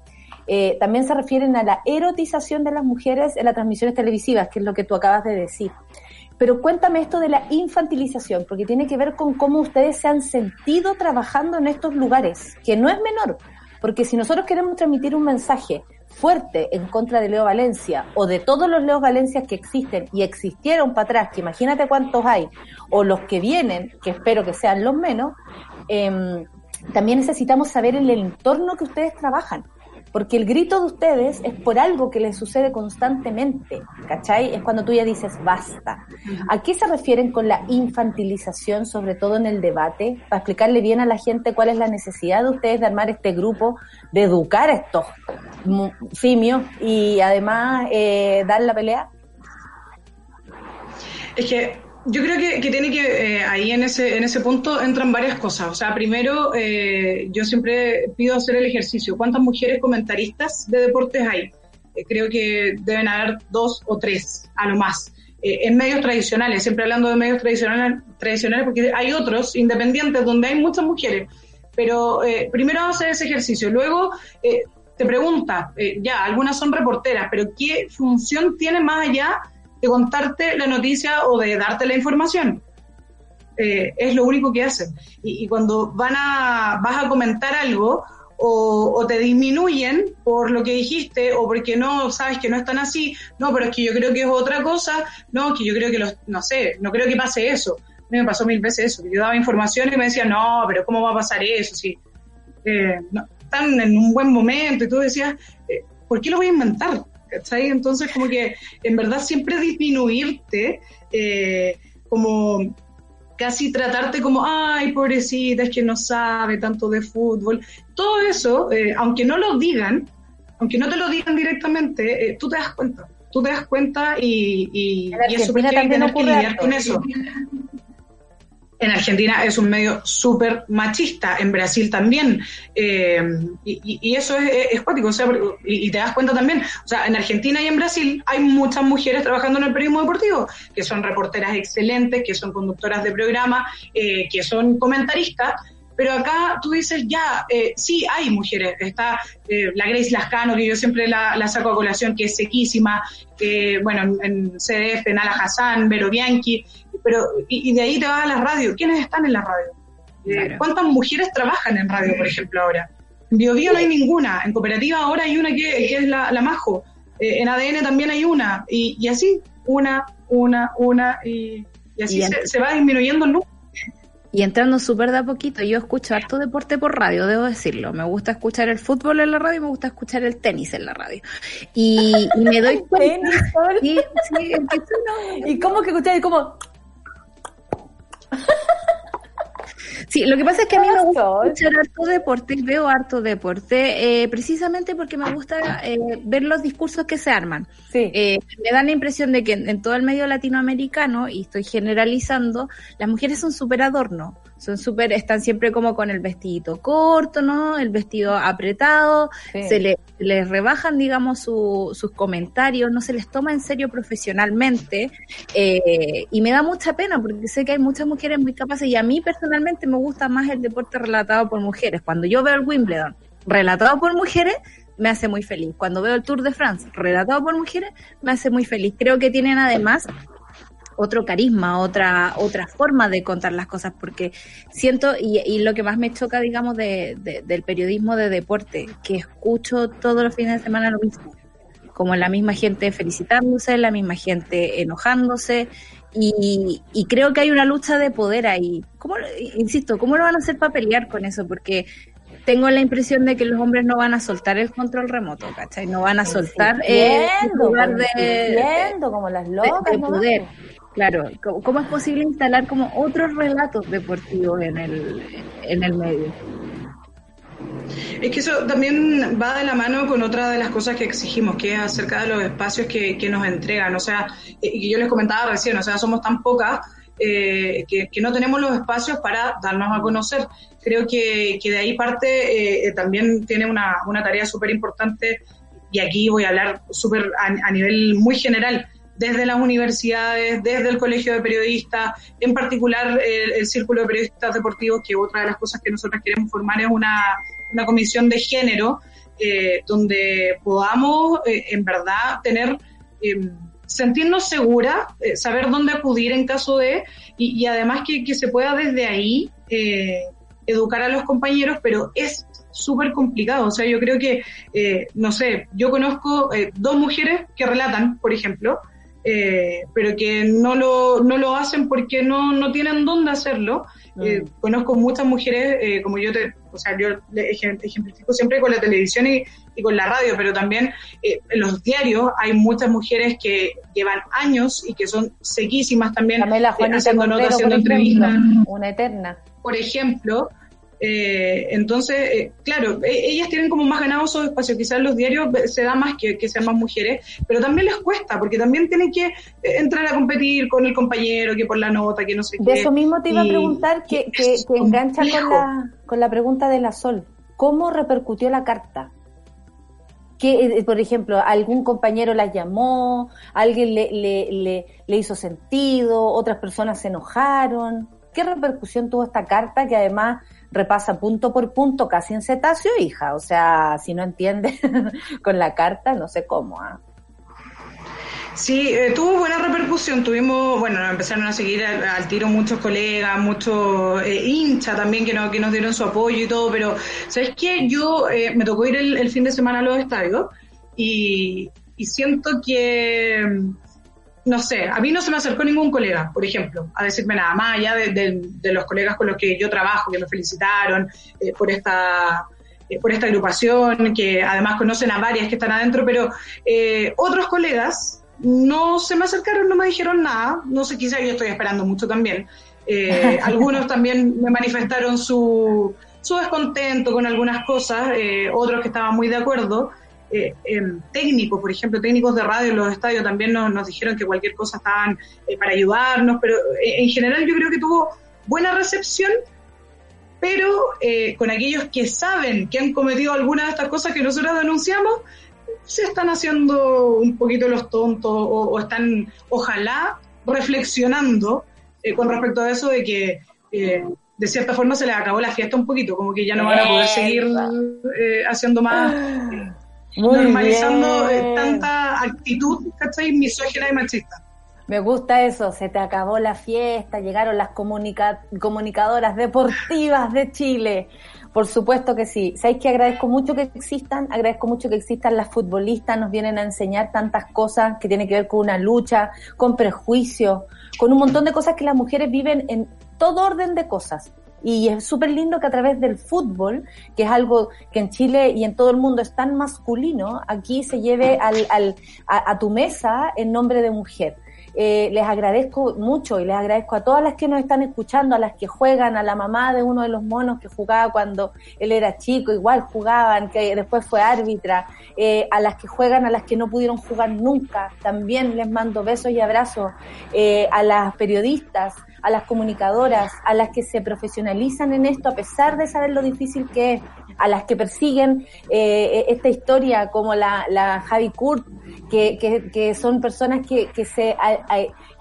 También se refieren a la erotización de las mujeres en las transmisiones televisivas, que es lo que tú acabas de decir. Pero cuéntame esto de la infantilización, porque tiene que ver con cómo ustedes se han sentido trabajando en estos lugares, que no es menor, porque si nosotros queremos transmitir un mensaje fuerte en contra de Leo Valencia o de todos los Leo Valencias que existen y existieron para atrás, que imagínate cuántos hay, o los que vienen, que espero que sean los menos, em, también necesitamos saber el entorno que ustedes trabajan. Porque el grito de ustedes es por algo que les sucede constantemente, ¿cachai? Es cuando tú ya dices basta. ¿A qué se refieren con la infantilización, sobre todo en el debate? Para explicarle bien a la gente cuál es la necesidad de ustedes de armar este grupo, de educar a estos simios y además eh, dar la pelea. Es que yo creo que, que tiene que, eh, ahí en ese, en ese punto entran varias cosas. O sea, primero, eh, yo siempre pido hacer el ejercicio. ¿Cuántas mujeres comentaristas de deportes hay? Eh, creo que deben haber dos o tres, a lo más. Eh, en medios tradicionales, siempre hablando de medios tradicionales, tradicionales, porque hay otros independientes donde hay muchas mujeres. Pero eh, primero hacer ese ejercicio. Luego, te pregunta, ya, algunas son reporteras, pero ¿qué función tiene más allá de contarte la noticia o de darte la información? Eh, es lo único que hacen. Y, cuando van a, vas a comentar algo o, te disminuyen por lo que dijiste o porque no sabes que no están así, no, pero es que yo creo que es otra cosa, no, que yo creo que los, no sé, no creo que pase eso. A mí me pasó mil veces eso, yo daba información y me decían, no, pero ¿cómo va a pasar eso? Si, eh, están en un buen momento y tú decías, eh, ¿por qué lo voy a inventar? ¿Cachai? Entonces, como que en verdad siempre disminuirte, eh, como casi tratarte como, ay, pobrecita, es que no sabe tanto de fútbol. Todo eso, eh, aunque no lo digan, aunque no te lo digan directamente, eh, tú te das cuenta. Tú te das cuenta y, y, y es súper Argentina heavy también tener que lidiar con eso. En Argentina es un medio súper machista, en Brasil también, eh, y, eso es, es, cuático, o sea, y, y te das cuenta también, o sea, en Argentina y en Brasil hay muchas mujeres trabajando en el periodismo deportivo, que son reporteras excelentes, que son conductoras de programa, eh, que son comentaristas, pero acá tú dices, ya, eh, sí, hay mujeres. Está eh, la Grace Lascano, que yo siempre la, la saco a colación, que es sequísima, que, bueno, en, en CDF, Nala Hassan, Vero Bianchi, pero, y, y de ahí te vas a la radio. ¿Quiénes están en la radio? Eh, Claro. ¿Cuántas mujeres trabajan en radio, por ejemplo, ahora? En BioBio no hay ninguna, en Cooperativa ahora hay una que, que es la, la Majo, Eh, en ADN también hay una, y, y así, una, una, una, y, y así Y se, va disminuyendo el número. Y entrando súper de a poquito, yo escucho harto deporte por radio, debo decirlo. Me gusta escuchar el fútbol en la radio y me gusta escuchar el tenis en la radio. Y, y me doy cuenta. Tenis, Sol. Sí, no- ¿Y cómo que ustedes como Sí, lo que pasa es que a mí me gusta escuchar harto deporte y veo harto deporte, eh, precisamente porque me gusta eh, ver los discursos que se arman. Sí. Eh, me da la impresión de que en, en todo el medio latinoamericano, y estoy generalizando, las mujeres son súper adorno, son súper, están siempre como con el vestidito corto, ¿no? El vestido apretado, Sí. se le- les rebajan, digamos, su- sus comentarios, no se les toma en serio profesionalmente, eh, y me da mucha pena porque sé que hay muchas mujeres muy capaces y a mí personalmente me gusta más el deporte relatado por mujeres. Cuando yo veo el Wimbledon relatado por mujeres, me hace muy feliz. Cuando veo el Tour de France relatado por mujeres, me hace muy feliz. Creo que tienen además otro carisma, otra otra forma de contar las cosas, porque siento, y, y lo que más me choca, digamos, de, de- del periodismo de deporte, que escucho todos los fines de semana lo mismo, como la misma gente felicitándose, la misma gente enojándose, y, y creo que hay una lucha de poder ahí. ¿Cómo, insisto, ¿cómo lo van a hacer para pelear con eso? Porque tengo la impresión de que los hombres no van a soltar el control remoto, ¿cachai? No van a soltar el lugar de, insistiendo, como las de- locas. de nomás, poder. Claro, ¿cómo, es posible instalar como otros relatos deportivos en el, en el medio? Es que eso también va de la mano con otra de las cosas que exigimos, que es acerca de los espacios que, que nos entregan. O sea, eh, y yo les comentaba recién, o sea, somos tan pocas eh, que, que no tenemos los espacios para darnos a conocer. Creo que, que de ahí parte eh, eh, también tiene una, una tarea súper importante, y aquí voy a hablar súper a, a nivel muy general, desde las universidades, desde el Colegio de Periodistas, en particular el, el Círculo de Periodistas Deportivos, que otra de las cosas que nosotros queremos formar es una, una comisión de género, eh, donde podamos eh, en verdad tener eh, sentirnos seguras, eh, saber dónde acudir en caso de, y, y además que, que se pueda desde ahí eh, educar a los compañeros, pero es súper complicado. O sea, yo creo que, eh, no sé, yo conozco eh, dos mujeres que relatan, por ejemplo, eh, pero que no lo, no lo hacen porque no, no tienen dónde hacerlo. Eh, conozco muchas mujeres, eh, como yo te, o sea, yo ejemplifico siempre con la televisión y, y con la radio, pero también eh, en los diarios hay muchas mujeres que llevan años y que son sequísimas también Pamela eh, haciendo notas, haciendo entrevistas una eterna. por ejemplo. Eh, entonces, eh, claro, e- ellas tienen como más ganado su espacio. Quizás los diarios se da más que, que sean más mujeres, pero también les cuesta, porque también tienen que eh, entrar a competir con el compañero, que por la nota, que no sé De qué. eso mismo te iba a preguntar que, que, es que engancha con la, con la pregunta de la Sol. ¿Cómo repercutió la carta? Que, por ejemplo, algún compañero la llamó, alguien le, le, le, le hizo sentido, otras personas se enojaron. ¿Qué repercusión tuvo esta carta que además repasa punto por punto casi en cetáceo, hija? O sea, si no entiendes con la carta, no sé cómo. ¿ah? Sí, eh, tuvo buena repercusión. Tuvimos, bueno, empezaron a seguir al, tiro muchos colegas, muchos eh, hinchas también que, no, que nos dieron su apoyo y todo, pero ¿sabes qué? Yo eh, me tocó ir el, fin de semana a los estadios y, y siento que, no sé, a mí no se me acercó ningún colega, por ejemplo, a decirme nada más allá de, de- de los colegas con los que yo trabajo, que me felicitaron eh, por esta eh, por esta agrupación, que además conocen a varias que están adentro, pero eh, otros colegas no se me acercaron, no me dijeron nada, no sé, quizá yo estoy esperando mucho también. Eh, algunos también me manifestaron su, su descontento con algunas cosas, otros que estaban muy de acuerdo. Eh, em, técnicos, por ejemplo, técnicos de radio en los estadios también nos, nos dijeron que cualquier cosa estaban eh, para ayudarnos, pero eh, en general yo creo que tuvo buena recepción, pero eh, con aquellos que saben que han cometido alguna de estas cosas que nosotros denunciamos, se están haciendo un poquito los tontos o, o están, ojalá, reflexionando con respecto a eso de que de cierta forma se les acabó la fiesta un poquito, como que ya no van a poder seguir eh, haciendo más, eh, Muy normalizando eh, bien. tanta actitud, ¿cachai? Misógina y machista. Me gusta eso, se te acabó la fiesta, llegaron las comunica- comunicadoras deportivas de Chile. Por supuesto que sí. Sabéis que agradezco mucho que existan, agradezco mucho que existan las futbolistas, nos vienen a enseñar tantas cosas que tienen que ver con una lucha, con prejuicios, con un montón de cosas que las mujeres viven en todo orden de cosas. Y es súper lindo que a través del fútbol, que es algo que en Chile y en todo el mundo es tan masculino, aquí se lleve al, al, a, tu mesa en nombre de mujer. Eh, les agradezco mucho y les agradezco a todas las que nos están escuchando, a las que juegan, a la mamá de uno de los monos que jugaba cuando él era chico, igual jugaban, que después fue árbitra, eh, a las que juegan, a las que no pudieron jugar nunca, también les mando besos y abrazos, eh, a las periodistas, a las comunicadoras, a las que se profesionalizan en esto a pesar de saber lo difícil que es, a las que persiguen eh, esta historia como la, la Javi Kurt, que, que, que son personas que, que, se,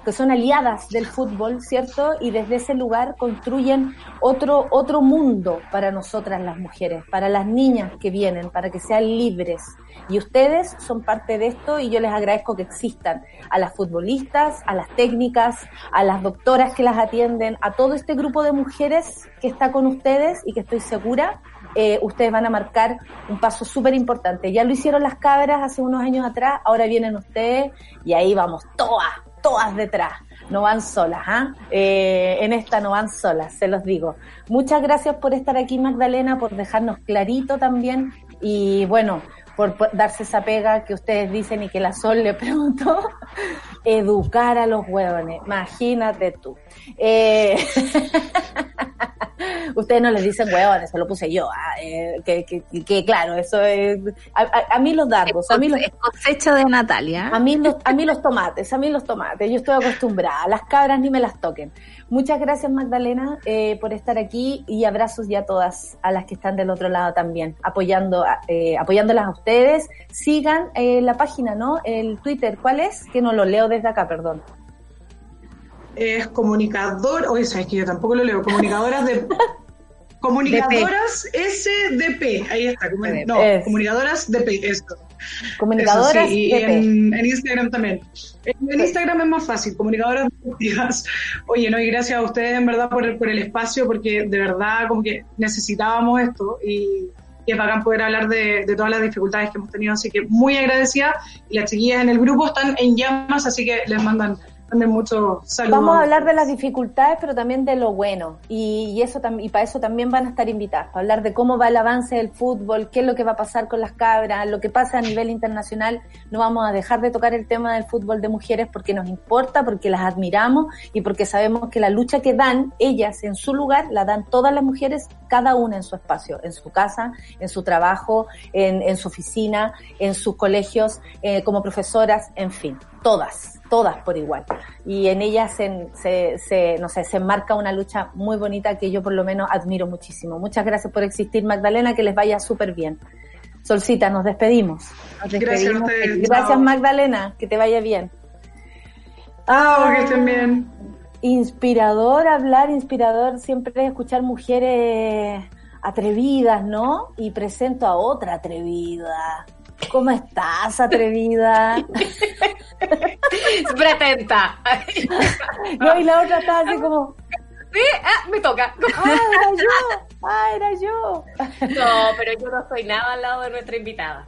que son aliadas del fútbol, ¿cierto? Y desde ese lugar construyen otro, otro mundo para nosotras las mujeres, para las niñas que vienen, para que sean libres. Y ustedes son parte de esto y yo les agradezco que existan a las futbolistas, a las técnicas, a las doctoras que las atienden, a todo este grupo de mujeres que está con ustedes y que estoy segura eh, ustedes van a marcar un paso súper importante. Ya lo hicieron las cabras hace unos años atrás, ahora vienen ustedes y ahí vamos todas, todas detrás. No van solas, ¿ah? Eh, en esta no van solas, se los digo. Muchas gracias por estar aquí, Magdalena, por dejarnos clarito también y bueno, por, darse esa pega que ustedes dicen y que la Sol le preguntó, educar a los huevones, imagínate tú. Eh, ustedes no les dicen huevones, se lo puse yo, ah, eh, que, que, que claro, eso es, a, a- a mí los dardos, a mí los, cosecha de Natalia. a mí, los, a mí los tomates, a mí los tomates, yo estoy acostumbrada, las cabras ni me las toquen. Muchas gracias Magdalena eh, por estar aquí y abrazos ya a todas, a las que están del otro lado también, apoyando, eh, apoyándolas a ustedes. Sigan eh, la página, ¿no? El Twitter, ¿cuál es? Que no lo leo desde acá, perdón. Es comunicador, oye, sabes que yo tampoco lo leo, comunicadoras de Comunicadoras SDP, ahí está. comuni- no, Es. comunicadoras DP, eso. Comunicadoras Eso sí, y DP. en, en Instagram también. En, Instagram es más fácil, comunicadoras deportivas. Oye, no, y gracias a ustedes en verdad por el, por el espacio, porque de verdad como que necesitábamos esto y, y es bacán poder hablar de, de todas las dificultades que hemos tenido, así que muy agradecida. Y las chiquillas en el grupo están en llamas, así que les mandan, Vamos a hablar de las dificultades, pero también de lo bueno. Y, eso para eso también van a estar invitados, para hablar de cómo va el avance del fútbol, qué es lo que va a pasar con las cabras, lo que pasa a nivel internacional. No vamos a dejar de tocar el tema del fútbol de mujeres porque nos importa, porque las admiramos y porque sabemos que la lucha que dan ellas en su lugar la dan todas las mujeres, cada una en su espacio, en su casa, en su trabajo, en, en su oficina, en sus colegios, eh, como profesoras, en fin, todas todas por igual. Y en ellas se, se, se, no sé, se enmarca una lucha muy bonita que yo por lo menos admiro muchísimo. Muchas gracias por existir, Magdalena, que les vaya súper bien. Solcita, nos despedimos. Nos Gracias a despedimos. ustedes, Gracias. Magdalena, que te vaya bien. Chao, que estén bien. Inspirador hablar, inspirador siempre escuchar mujeres atrevidas, ¿no? Y presento a otra atrevida. ¿Cómo estás, atrevida? Súper atenta. No, y la otra está así como, Sí, ah, me toca. ¡ah, era yo! ¡ah, era yo! No, pero yo no soy nada al lado de nuestra invitada.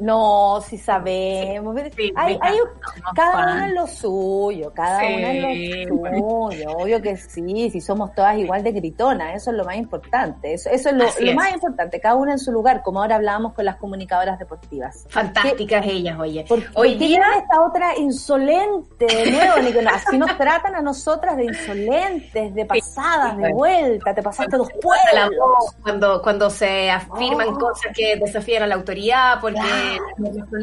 No, si sabemos. Sí, Hay- hay- cada una en lo suyo, cada Sí. una en lo suyo. Obvio que sí, si somos todas igual de gritonas, eso es lo más importante. Eso, eso es lo, es. más importante, cada una en su lugar, como ahora hablábamos con las comunicadoras deportivas. Fantásticas ellas, oye. Por- Hoy ¿por día esta otra insolente de nuevo, Nico? No, Así nos tratan a nosotras de insolentes, de pasadas, de vuelta, te pasaste dos Levanta la pueblos. voz cuando, cuando se afirman Oh. cosas que desafían a la autoridad porque Claro.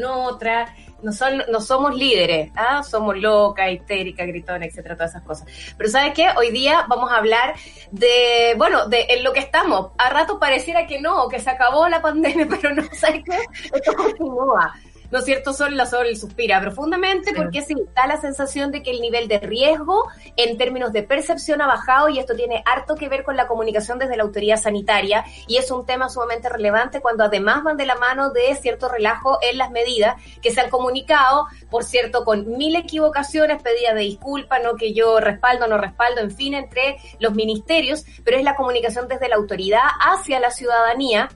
Otras. No, son, no somos líderes, ¿ah? somos locas, histéricas, gritonas, etcétera, todas esas cosas. Pero ¿sabes qué? Hoy día vamos a hablar de, bueno, de en lo que estamos. A rato pareciera que no, que se acabó la pandemia, pero no, ¿sabes qué? Esto continúa. ¿No es cierto? Sol, la Sol suspira profundamente porque sí, da la sensación de que el nivel de riesgo en términos de percepción ha bajado y esto tiene harto que ver con la comunicación desde la autoridad sanitaria y es un tema sumamente relevante cuando además van de la mano de cierto relajo en las medidas que se han comunicado, por cierto, con mil equivocaciones, pedidas de disculpa, no que yo respaldo, no respaldo, en fin, entre los ministerios, pero es la comunicación desde la autoridad hacia la ciudadanía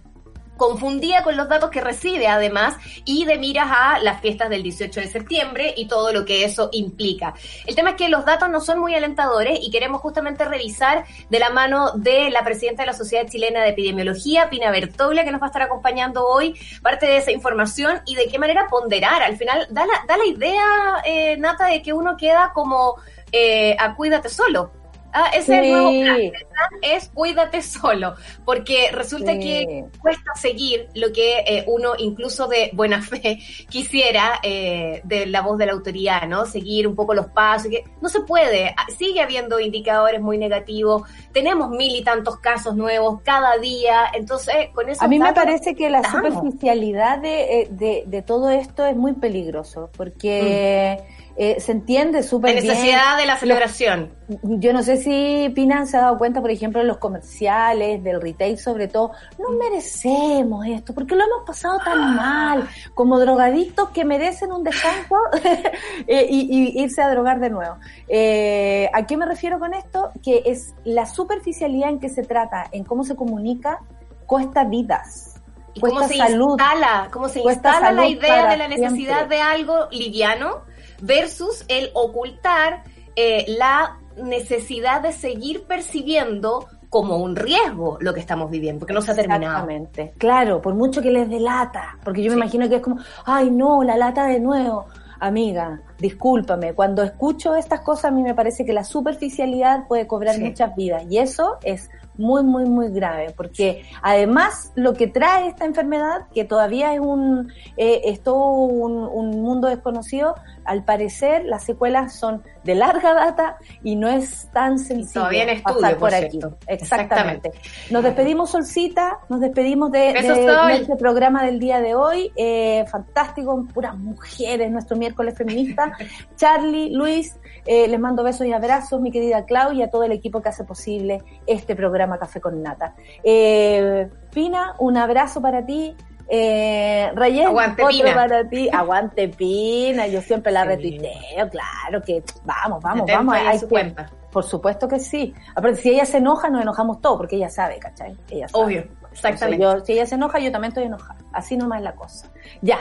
confundida con los datos que recibe además y de miras a las fiestas del 18 de septiembre y todo lo que eso implica. El tema es que los datos no son muy alentadores y queremos justamente revisar de la mano de la presidenta de la Sociedad Chilena de Epidemiología, Pina Bertoglia, que nos va a estar acompañando hoy, parte de esa información y de qué manera ponderar. Al final da la, da la idea, eh, Nata, de que uno queda como eh, a cuídate solo. Ah, ese es el nuevo plan. El plan es cuídate solo, porque resulta Sí. que cuesta seguir lo que eh, uno, incluso de buena fe, quisiera eh, de la voz de la autoridad, ¿no? Seguir un poco los pasos, que no se puede, Ah, sigue habiendo indicadores muy negativos, tenemos mil y tantos casos nuevos cada día, entonces con eso A mí me parece que la superficialidad de, eh, de, de todo esto es muy peligroso, porque eh, se entiende súper La bien. necesidad de la celebración. Yo no sé si Pina se ha dado cuenta, por ejemplo, en los comerciales, del retail sobre todo, no merecemos esto, porque lo hemos pasado tan mal, como drogadictos que merecen un descanso eh, y, y irse a drogar de nuevo. Eh, ¿A qué me refiero con esto? Que es la superficialidad en que se trata, en cómo se comunica, cuesta vidas. Y cuesta cómo se salud. instala, cómo se instala la idea de la necesidad siempre. de algo liviano versus el ocultar eh, la necesidad de seguir percibiendo como un riesgo lo que estamos viviendo, porque no se ha terminado. Exactamente. Claro, por mucho que les dé lata, porque yo me imagino que es como, ay no, la lata de nuevo. Amiga, discúlpame, cuando escucho estas cosas a mí me parece que la superficialidad puede cobrar Sí. muchas vidas y eso es muy, muy, muy grave, porque además lo que trae esta enfermedad, que todavía es un, eh, es todo un, un mundo desconocido, al parecer las secuelas son de larga data y no es tan sencillo todavía en estudio, pasar por por aquí. Exactamente. Nos despedimos, Solcita, nos despedimos de, nuestro programa del día de hoy. Eh, fantástico, puras mujeres, nuestro miércoles feminista. Charlie, Luis, eh, les mando besos y abrazos, mi querida Clau, y a todo el equipo que hace posible este programa Café con Nata. Eh, Pina, un abrazo para ti. Eh, Aguante, otro Pina. para ti. Aguante Pina, yo siempre la Sí. retuiteo, claro que vamos, vamos, vamos. hay su que- cuenta. Por supuesto que sí. Aparte, si ella se enoja, nos enojamos todos, porque ella sabe, ¿cachai? Ella sabe. Obvio, exactamente. Entonces, yo- si ella se enoja, yo también estoy enojada. Así nomás es la cosa. Ya,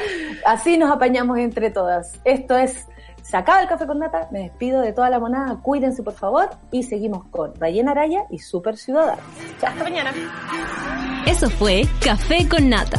así nos apañamos entre todas. Esto es Sacaba el café con nata. Me despido de toda la monada. Cuídense, por favor. Y seguimos con Rayen Araya y Super Ciudadano. Hasta mañana. Eso fue Café con Nata.